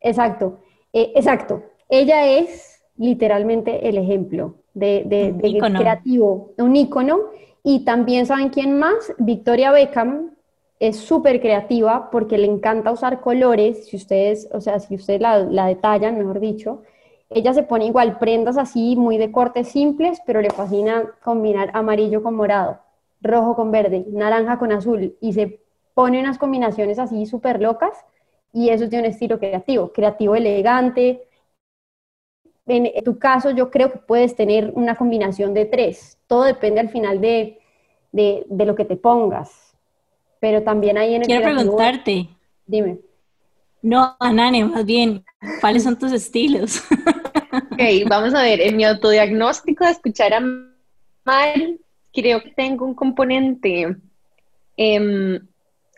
Exacto, eh, exacto. Ella es literalmente el ejemplo de, de, creativo, un ícono. Y también saben quién más, Victoria Beckham es súper creativa porque le encanta usar colores, si ustedes, o sea, si ustedes la, la detallan, mejor dicho, ella se pone igual prendas así, muy de cortes simples, pero le fascina combinar amarillo con morado, rojo con verde, naranja con azul, y se pone unas combinaciones así súper locas, y eso tiene un estilo creativo, creativo elegante, en tu caso yo creo que puedes tener una combinación de tres. Todo depende al final de, lo que te pongas. Pero también hay en el Quiero preguntarte. Dime. No, Anane, más bien, ¿cuáles son tus estilos? ok, vamos a ver. En mi autodiagnóstico de escuchar a Mal, creo que tengo un componente em,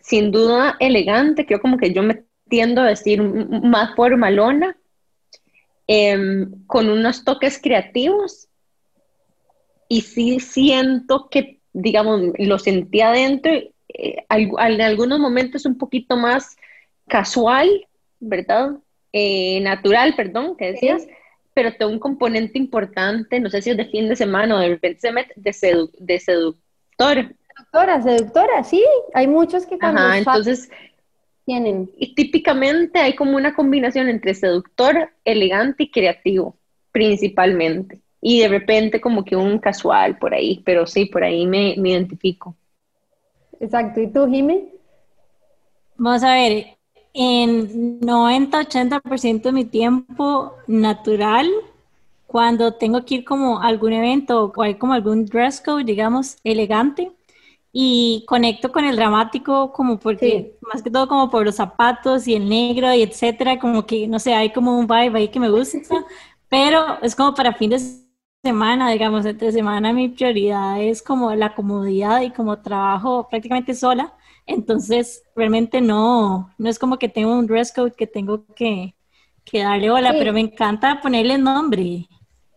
sin duda elegante. Creo como que yo me tiendo a decir más formalona Em, con unos toques creativos y sí siento que, digamos, lo sentí adentro, eh, en algunos momentos un poquito más casual, ¿verdad? Eh, natural, perdón, que decías, pero tengo un componente importante, no sé si es de fin de semana o de repente se mete, de, de seductor. Seductora, seductora, sí, hay muchos que cuando Ajá, entonces tienen. Y típicamente hay como una combinación entre seductor, elegante y creativo, principalmente. Y de repente como que un casual por ahí, pero sí, por ahí me, identifico. Exacto. ¿Y tú, Jimmy? Vamos a ver, en 90-80% de mi tiempo natural, cuando tengo que ir como a algún evento o hay como algún dress code, digamos, elegante, y conecto con el dramático como porque, más que todo como por los zapatos y el negro y etcétera, como que, no sé, hay como un vibe ahí que me gusta, pero es como para fin de semana, digamos, entre semana mi prioridad es como la comodidad y como trabajo prácticamente sola, entonces realmente no, no es como que tengo un dress code que tengo que, que darle bola, pero me encanta ponerle nombre.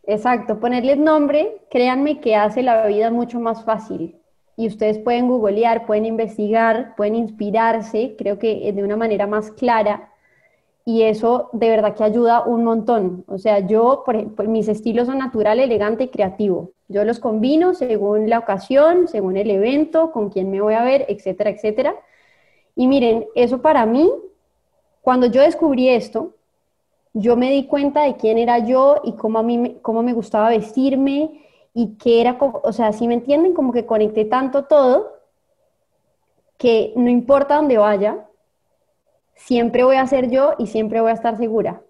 Exacto, ponerle nombre, créanme que hace la vida mucho más fácil y ustedes pueden googlear, pueden investigar, pueden inspirarse, creo que de una manera más clara y eso de verdad que ayuda un montón. O sea, yo, por ejemplo, mis estilos son natural, elegante y creativo. Yo los combino según la ocasión, según el evento, con quién me voy a ver, etcétera, etcétera. Y miren, eso para mí, cuando yo descubrí esto, yo me di cuenta de quién era yo y cómo a mí cómo me gustaba vestirme y que era, o sea, si me entienden, como que conecté tanto todo que no importa dónde vaya, siempre voy a ser yo y siempre voy a estar segura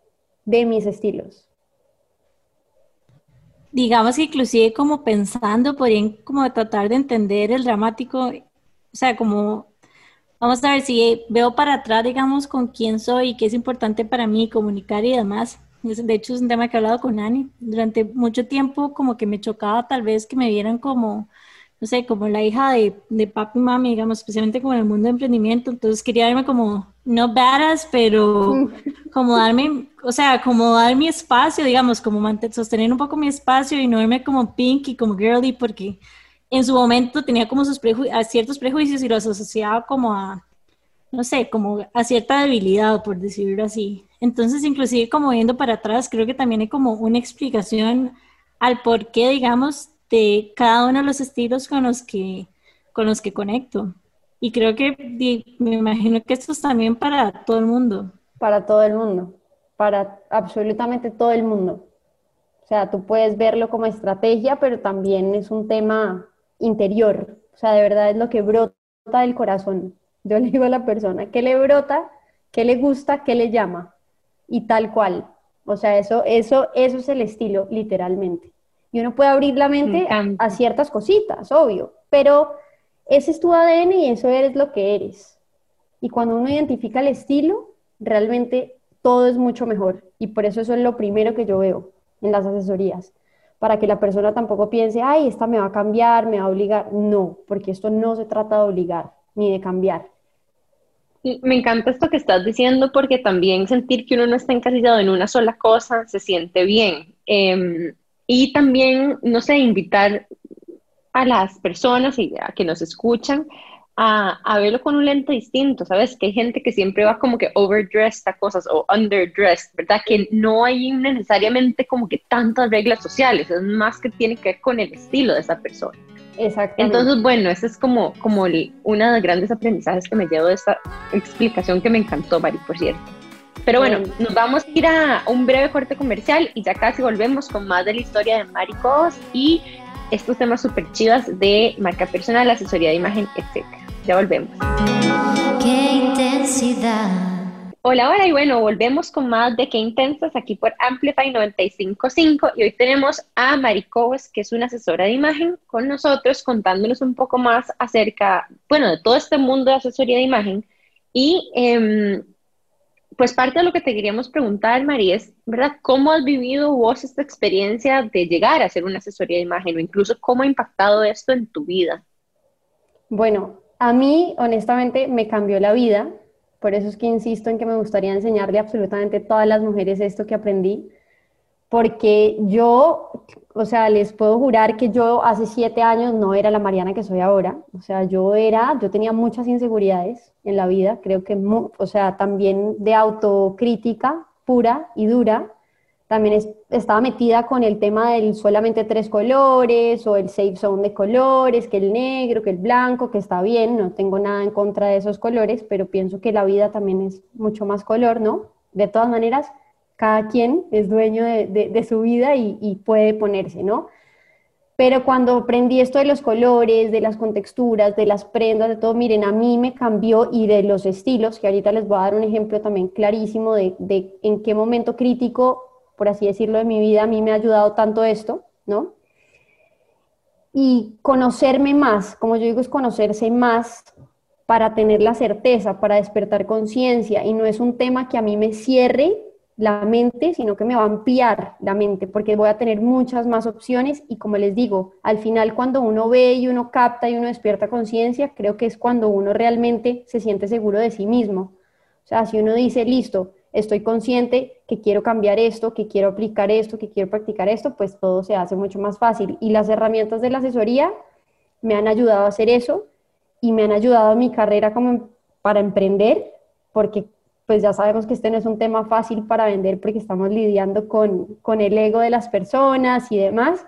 de mis estilos. Digamos que inclusive como pensando, podrían como tratar de entender el dramático, o sea, como, vamos a ver si veo para atrás, digamos, con quién soy y qué es importante para mí comunicar y demás de hecho, es un tema que he hablado con Ani. Durante mucho tiempo, como que me chocaba tal vez que me vieran como, no sé, como la hija de, de papi y mami, digamos, especialmente como en el mundo de emprendimiento. Entonces quería verme como, no badass, pero como darme, o sea, como dar mi espacio, digamos, como sostener un poco mi espacio y no verme como pink y como girly, porque en su momento tenía como sus ciertos prejuicios y los asociaba como a, no sé, como a cierta debilidad, por decirlo así. Entonces, inclusive como viendo para atrás, creo que también hay como una explicación al por qué, digamos, de cada uno de los estilos con los que, con los que conecto. Y creo que me imagino que esto es también para todo el mundo. Para todo el mundo, para absolutamente todo el mundo. sea, tú puedes verlo como estrategia, pero también es un tema interior. O sea, de verdad es lo que brota del corazón. Yo le digo a la persona, ¿qué le brota? ¿Qué le gusta? ¿Qué le llama? Y tal cual. O sea, eso, eso, eso es el estilo, literalmente. Y uno puede abrir la mente a ciertas cositas, obvio, pero ese es tu ADN y eso eres lo que eres. Y cuando uno identifica el estilo, realmente todo es mucho mejor. Y por eso eso es lo primero que yo veo en las asesorías. Para que la persona tampoco piense, ay, esta me va a cambiar, me va a obligar. No, porque esto no se trata de obligar ni de cambiar. Me encanta esto que estás diciendo porque también sentir que uno no está encasillado en una sola cosa se siente bien. Em, y también, no sé, invitar a las personas y a que nos escuchan a, verlo con un lente distinto, ¿sabes? Que hay gente que siempre va como que overdressed a cosas o underdressed, ¿verdad? Que no hay necesariamente como que tantas reglas sociales, es más que tiene que ver con el estilo de esa persona. Exacto. Entonces, bueno, ese es como, como uno de los grandes aprendizajes que me llevo de esta explicación que me encantó, Mari, por cierto. Pero bueno, nos vamos a ir a un breve corte comercial y ya casi volvemos con más de la historia de Maricos y estos temas súper chivas de marca personal, asesoría de imagen, etc. Ya volvemos. Qué intensidad. Hola, hola, y bueno, volvemos con más de Qué Intensas aquí por Amplify 955 y hoy tenemos a Maricos, que es una asesora de imagen, con nosotros contándonos un poco más acerca, bueno, de todo este mundo de asesoría de imagen y em, pues parte de lo que te queríamos preguntar, María, es, ¿verdad? ¿Cómo has vivido vos esta experiencia de llegar a ser una asesoría de imagen o incluso cómo ha impactado esto en tu vida? Bueno, a mí, honestamente, me cambió la vida. Por eso es que insisto en que me gustaría enseñarle absolutamente a todas las mujeres esto que aprendí. Porque yo, o sea, les puedo jurar que yo hace siete años no era la Mariana que soy ahora. O sea, yo era, yo tenía muchas inseguridades en la vida. Creo que, o sea, también de autocrítica pura y dura también estaba metida con el tema del solamente tres colores o el safe zone de colores, que el negro, que el blanco, que está bien, no tengo nada en contra de esos colores, pero pienso que la vida también es mucho más color, ¿no? De todas maneras, cada quien es dueño de, su vida y, y, puede ponerse, ¿no? Pero cuando aprendí esto de los colores, de las contexturas, de las prendas, de todo, miren, a mí me cambió y de los estilos, que ahorita les voy a dar un ejemplo también clarísimo de, de en qué momento crítico por así decirlo, de mi vida, a mí me ha ayudado tanto esto, ¿no? Y conocerme más, como yo digo, es conocerse más para tener la certeza, para despertar conciencia, y no es un tema que a mí me cierre la mente, sino que me va a ampliar la mente, porque voy a tener muchas más opciones y como les digo, al final cuando uno ve y uno capta y uno despierta conciencia, creo que es cuando uno realmente se siente seguro de sí mismo. O sea, si uno dice, listo, estoy consciente que quiero cambiar esto, que quiero aplicar esto, que quiero practicar esto, pues todo se hace mucho más fácil. Y las herramientas de la asesoría me han ayudado a hacer eso y me han ayudado a mi carrera como para emprender, porque pues ya sabemos que este no es un tema fácil para vender porque estamos lidiando con, con el ego de las personas y demás,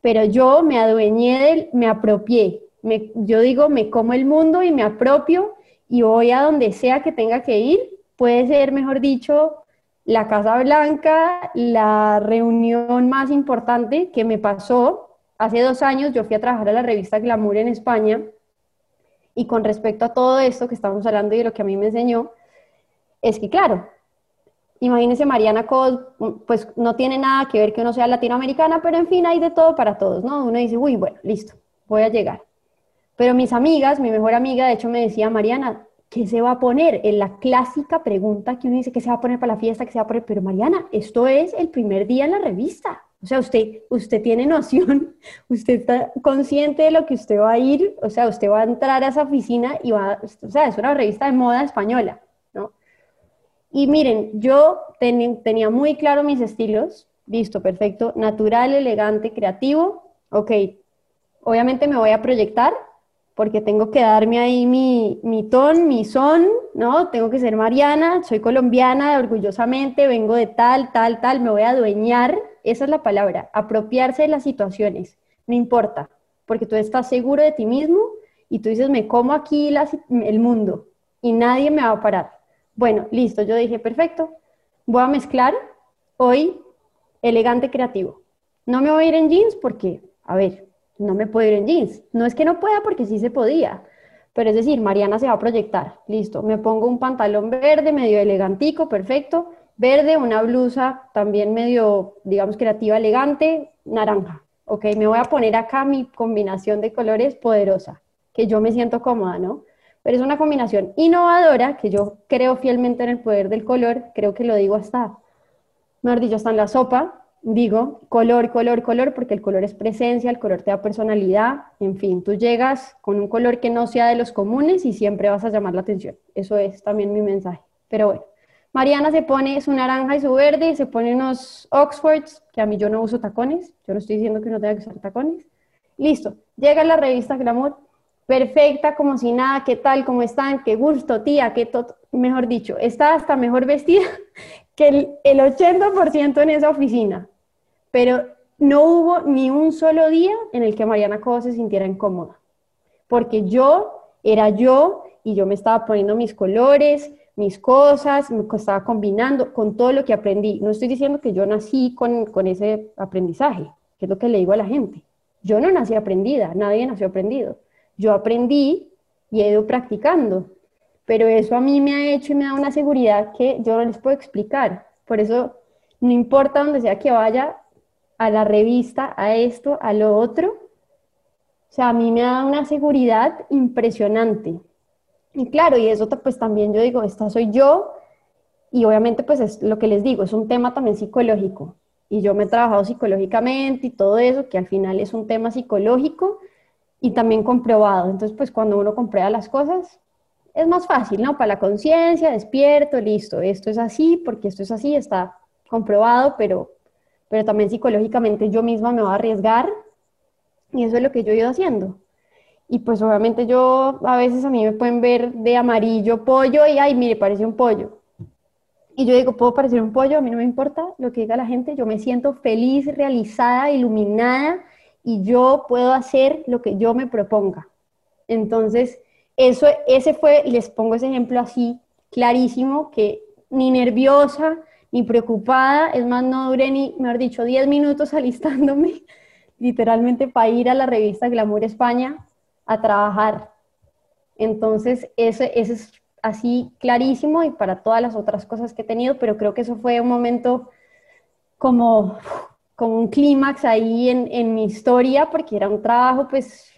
pero yo me adueñé del, me apropié, me, yo digo, me como el mundo y me apropio y voy a donde sea que tenga que ir puede ser, mejor dicho, la Casa Blanca, la reunión más importante que me pasó. Hace dos años yo fui a trabajar a la revista Glamour en España y con respecto a todo esto que estamos hablando y de lo que a mí me enseñó, es que claro, imagínense Mariana Cole, pues no tiene nada que ver que uno sea latinoamericana, pero en fin hay de todo para todos, ¿no? Uno dice, uy, bueno, listo, voy a llegar. Pero mis amigas, mi mejor amiga, de hecho me decía, Mariana, ¿qué se va a poner? En la clásica pregunta que uno dice, ¿qué se va a poner para la fiesta? ¿Qué se va a poner? Pero Mariana, esto es el primer día en la revista. O sea, usted, usted tiene noción, usted está consciente de lo que usted va a ir, o sea, usted va a entrar a esa oficina y va, o sea, es una revista de moda española, ¿no? Y miren, yo tenía muy claro mis estilos, listo, perfecto, natural, elegante, creativo, ok, obviamente me voy a proyectar, porque tengo que darme ahí mi, mi ton, mi son, ¿no? Tengo que ser Mariana, soy colombiana, orgullosamente, vengo de tal, tal, tal, me voy a adueñar, esa es la palabra, apropiarse de las situaciones, no importa, porque tú estás seguro de ti mismo y tú dices, me como aquí el mundo y nadie me va a parar. Bueno, listo, yo dije, perfecto, voy a mezclar hoy elegante creativo. No me voy a ir en jeans porque, a ver, no me puedo ir en jeans. No es que no pueda porque sí se podía. Pero es decir, Mariana se va a proyectar. Listo, me pongo un pantalón verde, medio elegantico, perfecto. Verde, una blusa también medio, digamos, creativa, elegante, naranja. Ok, me voy a poner acá mi combinación de colores poderosa, que yo me siento cómoda, ¿no? Pero es una combinación innovadora, que yo creo fielmente en el poder del color, creo que lo digo hasta, mejor dicho, hasta en la sopa, digo color, color, color, porque el color es presencia, el color te da personalidad, en fin, tú llegas con un color que no sea de los comunes y siempre vas a llamar la atención. Eso es también mi mensaje. Pero bueno, Mariana se pone su naranja y su verde, se pone unos Oxfords, que a mí yo no uso tacones, yo no estoy diciendo que no tenga que usar tacones. Listo, llega la revista Glamour, perfecta, como si nada, ¿qué tal? ¿Cómo están? ¿Qué gusto, tía? ¿Qué todo? Mejor dicho, está hasta mejor vestida que el, el 80% en esa oficina pero no hubo ni un solo día en el que Mariana Cobo se sintiera incómoda, porque yo era yo y yo me estaba poniendo mis colores, mis cosas, me estaba combinando con todo lo que aprendí. No estoy diciendo que yo nací con, con ese aprendizaje, que es lo que le digo a la gente. Yo no nací aprendida, nadie nació aprendido. Yo aprendí y he ido practicando, pero eso a mí me ha hecho y me da una seguridad que yo no les puedo explicar. Por eso, no importa donde sea que vaya, a la revista, a esto, a lo otro. O sea, a mí me da una seguridad impresionante. Y claro, y eso pues también yo digo, esta soy yo, y obviamente pues es lo que les digo, es un tema también psicológico. Y yo me he trabajado psicológicamente y todo eso, que al final es un tema psicológico y también comprobado. Entonces, pues cuando uno comprueba las cosas, es más fácil, ¿no? Para la conciencia, despierto, listo, esto es así, porque esto es así, está comprobado, pero pero también psicológicamente yo misma me voy a arriesgar y eso es lo que yo he ido haciendo. Y pues obviamente yo, a veces a mí me pueden ver de amarillo pollo y, ay, mire, parece un pollo. Y yo digo, puedo parecer un pollo, a mí no me importa lo que diga la gente, yo me siento feliz, realizada, iluminada y yo puedo hacer lo que yo me proponga. Entonces, eso, ese fue, les pongo ese ejemplo así, clarísimo, que ni nerviosa, ni preocupada, es más, no duré ni, mejor dicho, 10 minutos alistándome literalmente para ir a la revista Glamour España a trabajar. Entonces, ese, ese es así clarísimo y para todas las otras cosas que he tenido, pero creo que eso fue un momento como, como un clímax ahí en, en mi historia, porque era un trabajo pues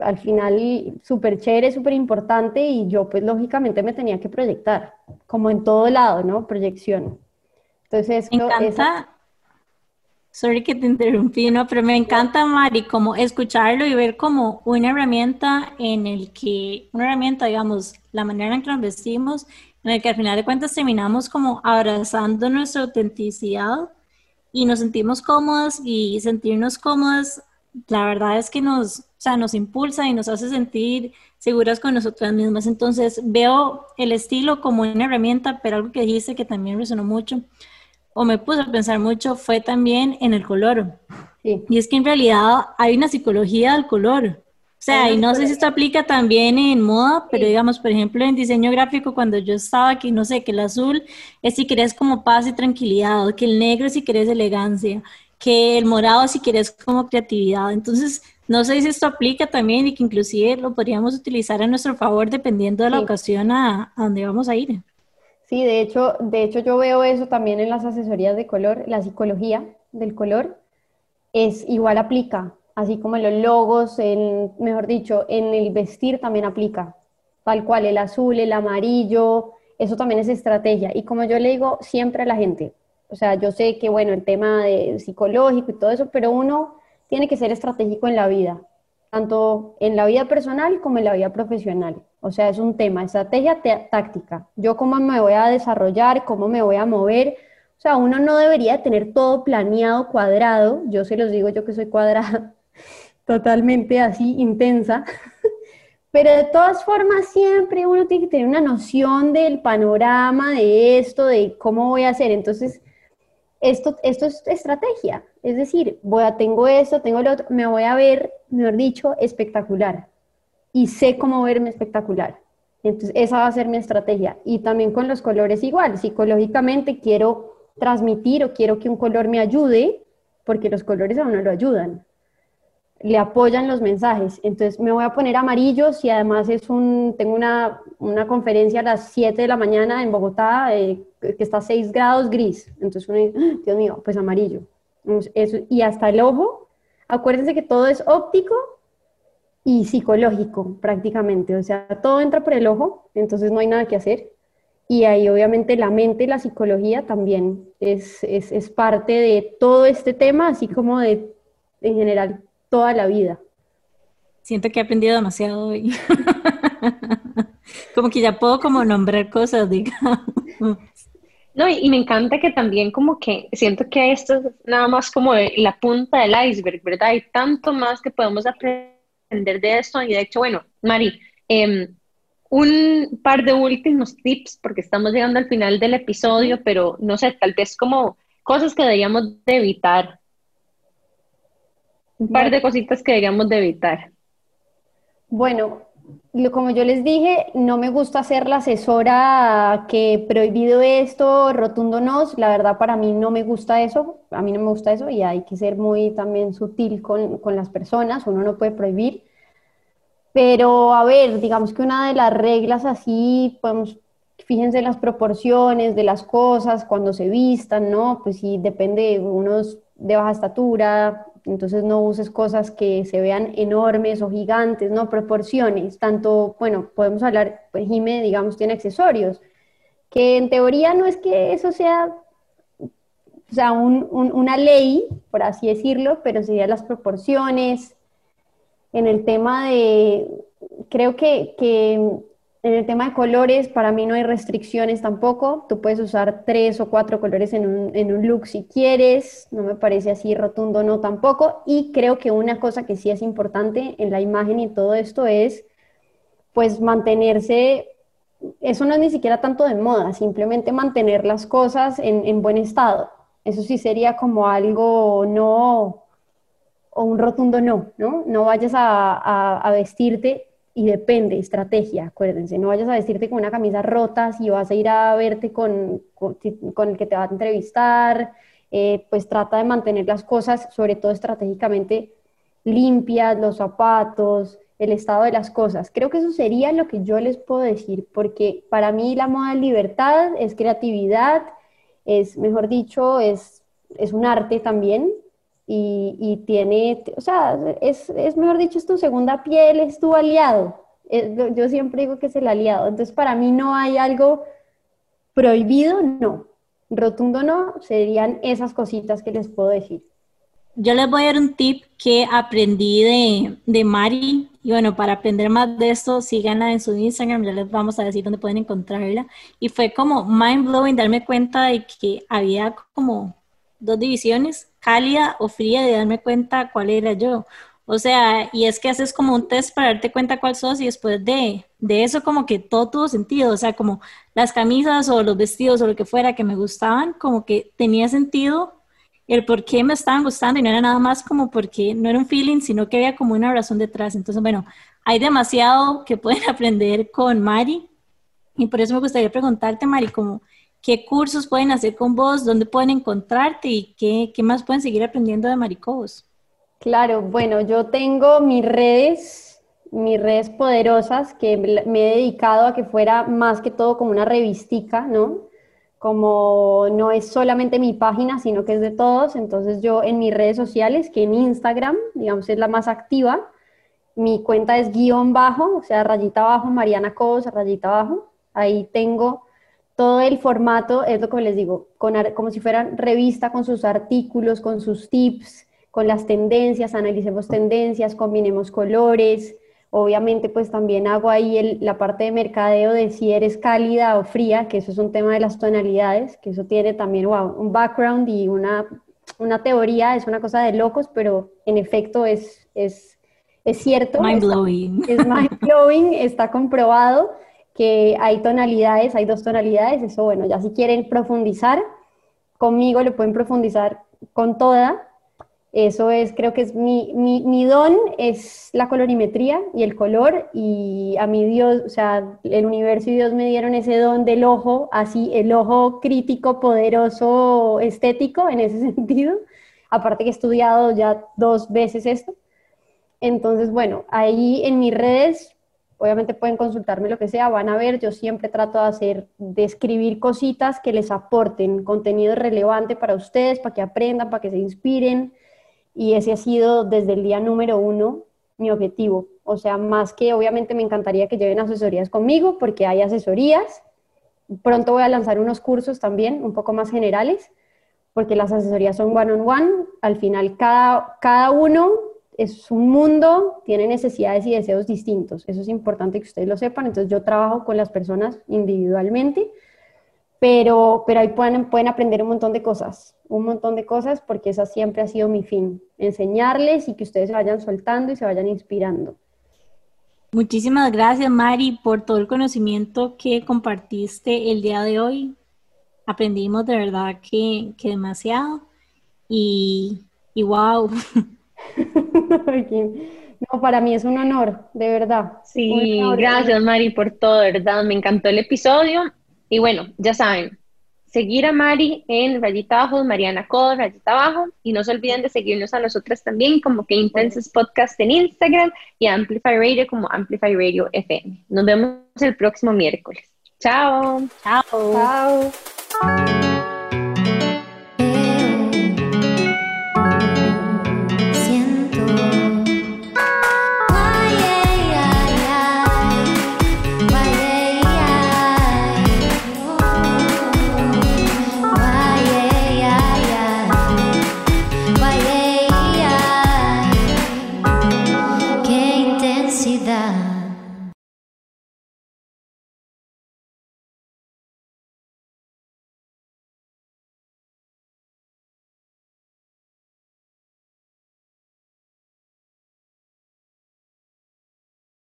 al final súper chévere, súper importante y yo pues lógicamente me tenía que proyectar, como en todo lado, ¿no? Proyección. Entonces, me encanta, sorry que te interrumpí, ¿no? Pero me encanta, Mari, como escucharlo y ver como una herramienta en el que, una herramienta, digamos, la manera en que nos vestimos, en el que al final de cuentas terminamos como abrazando nuestra autenticidad y nos sentimos cómodos y sentirnos cómodos, la verdad es que nos, o sea, nos impulsa y nos hace sentir seguras con nosotras mismas. Entonces veo el estilo como una herramienta, pero algo que dijiste que también resonó mucho o me puse a pensar mucho fue también en el color. Y es que en realidad hay una psicología del color. O sea, y no sé si esto aplica también en moda, pero digamos, por ejemplo, en diseño gráfico, cuando yo estaba aquí, no sé, que el azul es si querés como paz y tranquilidad, que el negro si querés elegancia, que el morado si querés como creatividad. Entonces, no sé si esto aplica también y que inclusive lo podríamos utilizar a nuestro favor dependiendo de la ocasión a, a donde vamos a ir. Sí, de hecho, de hecho yo veo eso también en las asesorías de color, la psicología del color es igual aplica, así como en los logos, en, mejor dicho, en el vestir también aplica, tal cual el azul, el amarillo, eso también es estrategia. Y como yo le digo siempre a la gente, o sea, yo sé que, bueno, el tema de psicológico y todo eso, pero uno tiene que ser estratégico en la vida, tanto en la vida personal como en la vida profesional. O sea, es un tema, estrategia táctica. Yo cómo me voy a desarrollar, cómo me voy a mover. O sea, uno no debería tener todo planeado, cuadrado. Yo se los digo yo que soy cuadrada, totalmente así, intensa. Pero de todas formas, siempre uno tiene que tener una noción del panorama, de esto, de cómo voy a hacer. Entonces, esto, esto es estrategia. Es decir, voy a, tengo esto, tengo lo otro, me voy a ver, mejor dicho, espectacular y sé cómo verme espectacular. Entonces, esa va a ser mi estrategia. Y también con los colores igual. Psicológicamente quiero transmitir o quiero que un color me ayude porque los colores a uno lo ayudan, le apoyan los mensajes. Entonces me voy a poner amarillos y además es un, tengo una, una conferencia a las 7 de la mañana en Bogotá eh, que está a 6 grados gris. Entonces ¡Ah! Dios mío, pues amarillo. Eso, y hasta el ojo, acuérdense que todo es óptico y psicológico prácticamente. O sea, todo entra por el ojo, entonces no hay nada que hacer. Y ahí obviamente la mente y la psicología también es, es, es parte de todo este tema, así como de en general toda la vida. Siento que he aprendido demasiado hoy. como que ya puedo como nombrar cosas, digamos. No, y, me encanta que también como que siento que esto es nada más como la punta del iceberg, ¿verdad? Hay tanto más que podemos aprender de esto y de hecho, bueno, Mari, eh, un par de últimos tips, porque estamos llegando al final del episodio, pero no sé, tal vez como cosas que deberíamos de evitar. Un par de cositas que deberíamos de evitar. Bueno, como yo les dije, no me gusta ser la asesora que prohibido esto, rotundo no. La verdad, para mí no me gusta eso. A mí no me gusta eso y hay que ser muy también sutil con, con las personas. Uno no puede prohibir. Pero a ver, digamos que una de las reglas así, podemos, fíjense en las proporciones de las cosas cuando se vistan, ¿no? Pues sí, depende, unos de baja estatura, entonces no uses cosas que se vean enormes o gigantes, ¿no? Proporciones, tanto, bueno, podemos hablar, pues Jime, digamos, tiene accesorios, que en teoría no es que eso sea, o sea, una ley, por así decirlo, pero serían las proporciones, en el tema de, creo que, en el tema de colores, para mí no hay restricciones tampoco. Tú puedes usar tres o cuatro colores en un, en un, look si quieres. No me parece así rotundo, no tampoco. Y creo que una cosa que sí es importante en la imagen y todo esto es, pues, mantenerse. Eso no es ni siquiera tanto de moda, simplemente mantener las cosas en, en buen estado. Eso sí sería como algo no o un rotundo no, ¿no? No vayas a, vestirte y depende, estrategia, acuérdense, no vayas a vestirte con una camisa rota si vas a ir a verte con, con, el que te va a entrevistar, eh, pues trata de mantener las cosas, sobre todo estratégicamente, limpias, los zapatos, el estado de las cosas. Creo que eso sería lo que yo les puedo decir, porque para mí la moda es libertad, es creatividad, es, mejor dicho, es, es un arte también, y, tiene, o sea, es, mejor dicho, es tu segunda piel, es tu aliado. yo siempre digo que es el aliado. Entonces, para mí no hay algo prohibido, no. Rotundo no, serían esas cositas que les puedo decir. Yo les voy a dar un tip que aprendí de, de Mari. Y bueno, para aprender más de esto, síganla en su Instagram, ya les vamos a decir dónde pueden encontrarla. Y fue como mind blowing darme cuenta de que había como dos divisiones, cálida o fría, de darme cuenta cuál era yo. O sea, y es que haces como un test para darte cuenta cuál sos y después de, de eso como que todo tuvo sentido. O sea, como las camisas o los vestidos o lo que fuera que me gustaban, como que tenía sentido el por qué me estaban gustando y no era nada más como porque no era un feeling, sino que había como una razón detrás. Entonces, bueno, hay demasiado que pueden aprender con Mari y por eso me gustaría preguntarte, Mari, como qué cursos pueden hacer con vos, dónde pueden encontrarte y qué, qué más pueden seguir aprendiendo de Maricobos. Claro, bueno, yo tengo mis redes, mis redes poderosas que me he dedicado a que fuera más que todo como una revistica, ¿no? Como no es solamente mi página, sino que es de todos. Entonces yo en mis redes sociales, que en Instagram, digamos, es la más activa, mi cuenta es guion bajo, o sea, rayita abajo, Mariana Cobos, rayita abajo. Ahí tengo todo el formato es lo que les digo, con, como si fuera revista con sus artículos, con sus tips, con las tendencias, analicemos tendencias, combinemos colores. Obviamente, pues también hago ahí la parte de mercadeo de si eres cálida o fría, que eso es un tema de las tonalidades, que eso tiene también un background y una, una teoría, es una cosa de locos, pero en efecto es, es, es cierto. Mind blowing. es mind blowing, está comprobado que hay tonalidades, hay dos tonalidades, eso bueno, ya si quieren profundizar, conmigo lo pueden profundizar con toda, eso es, creo que es mi, mi, don, es la colorimetría y el color, y a mi Dios, o sea, el universo y Dios me dieron ese don del ojo, así, el ojo crítico, poderoso, estético, en ese sentido. aparte que he estudiado ya dos veces esto. Entonces, bueno, ahí en mis redes, obviamente pueden consultarme lo que sea, van a ver, yo siempre trato de hacer, de escribir cositas que les aporten contenido relevante para ustedes, para que aprendan, para que se inspiren. Y ese ha sido desde el día número uno mi objetivo. O sea, más que obviamente me encantaría que lleven asesorías conmigo, porque hay asesorías. Pronto voy a lanzar unos cursos también, un poco más generales, porque las asesorías son one on one. Al final, cada, cada uno es un mundo, tiene necesidades y deseos distintos. Eso es importante que ustedes lo sepan. Entonces, yo trabajo con las personas individualmente, pero, pero ahí pueden, pueden aprender un montón de cosas, un montón de cosas, porque esa siempre ha sido mi fin, enseñarles y que ustedes se vayan soltando y se vayan inspirando. Muchísimas gracias, Mari, por todo el conocimiento que compartiste el día de hoy. Aprendimos de verdad que, que demasiado. Y, y wow. no, para mí es un honor, de verdad. Sí, gracias, Mari, por todo, de verdad. Me encantó el episodio. Y bueno, ya saben, seguir a Mari en rayita abajo, Mariana Codo, rayita abajo, y no se olviden de seguirnos a nosotras también como que Intenses Podcast en Instagram y Amplify Radio como Amplify Radio FM. Nos vemos el próximo miércoles. Chao. Chao. Chao.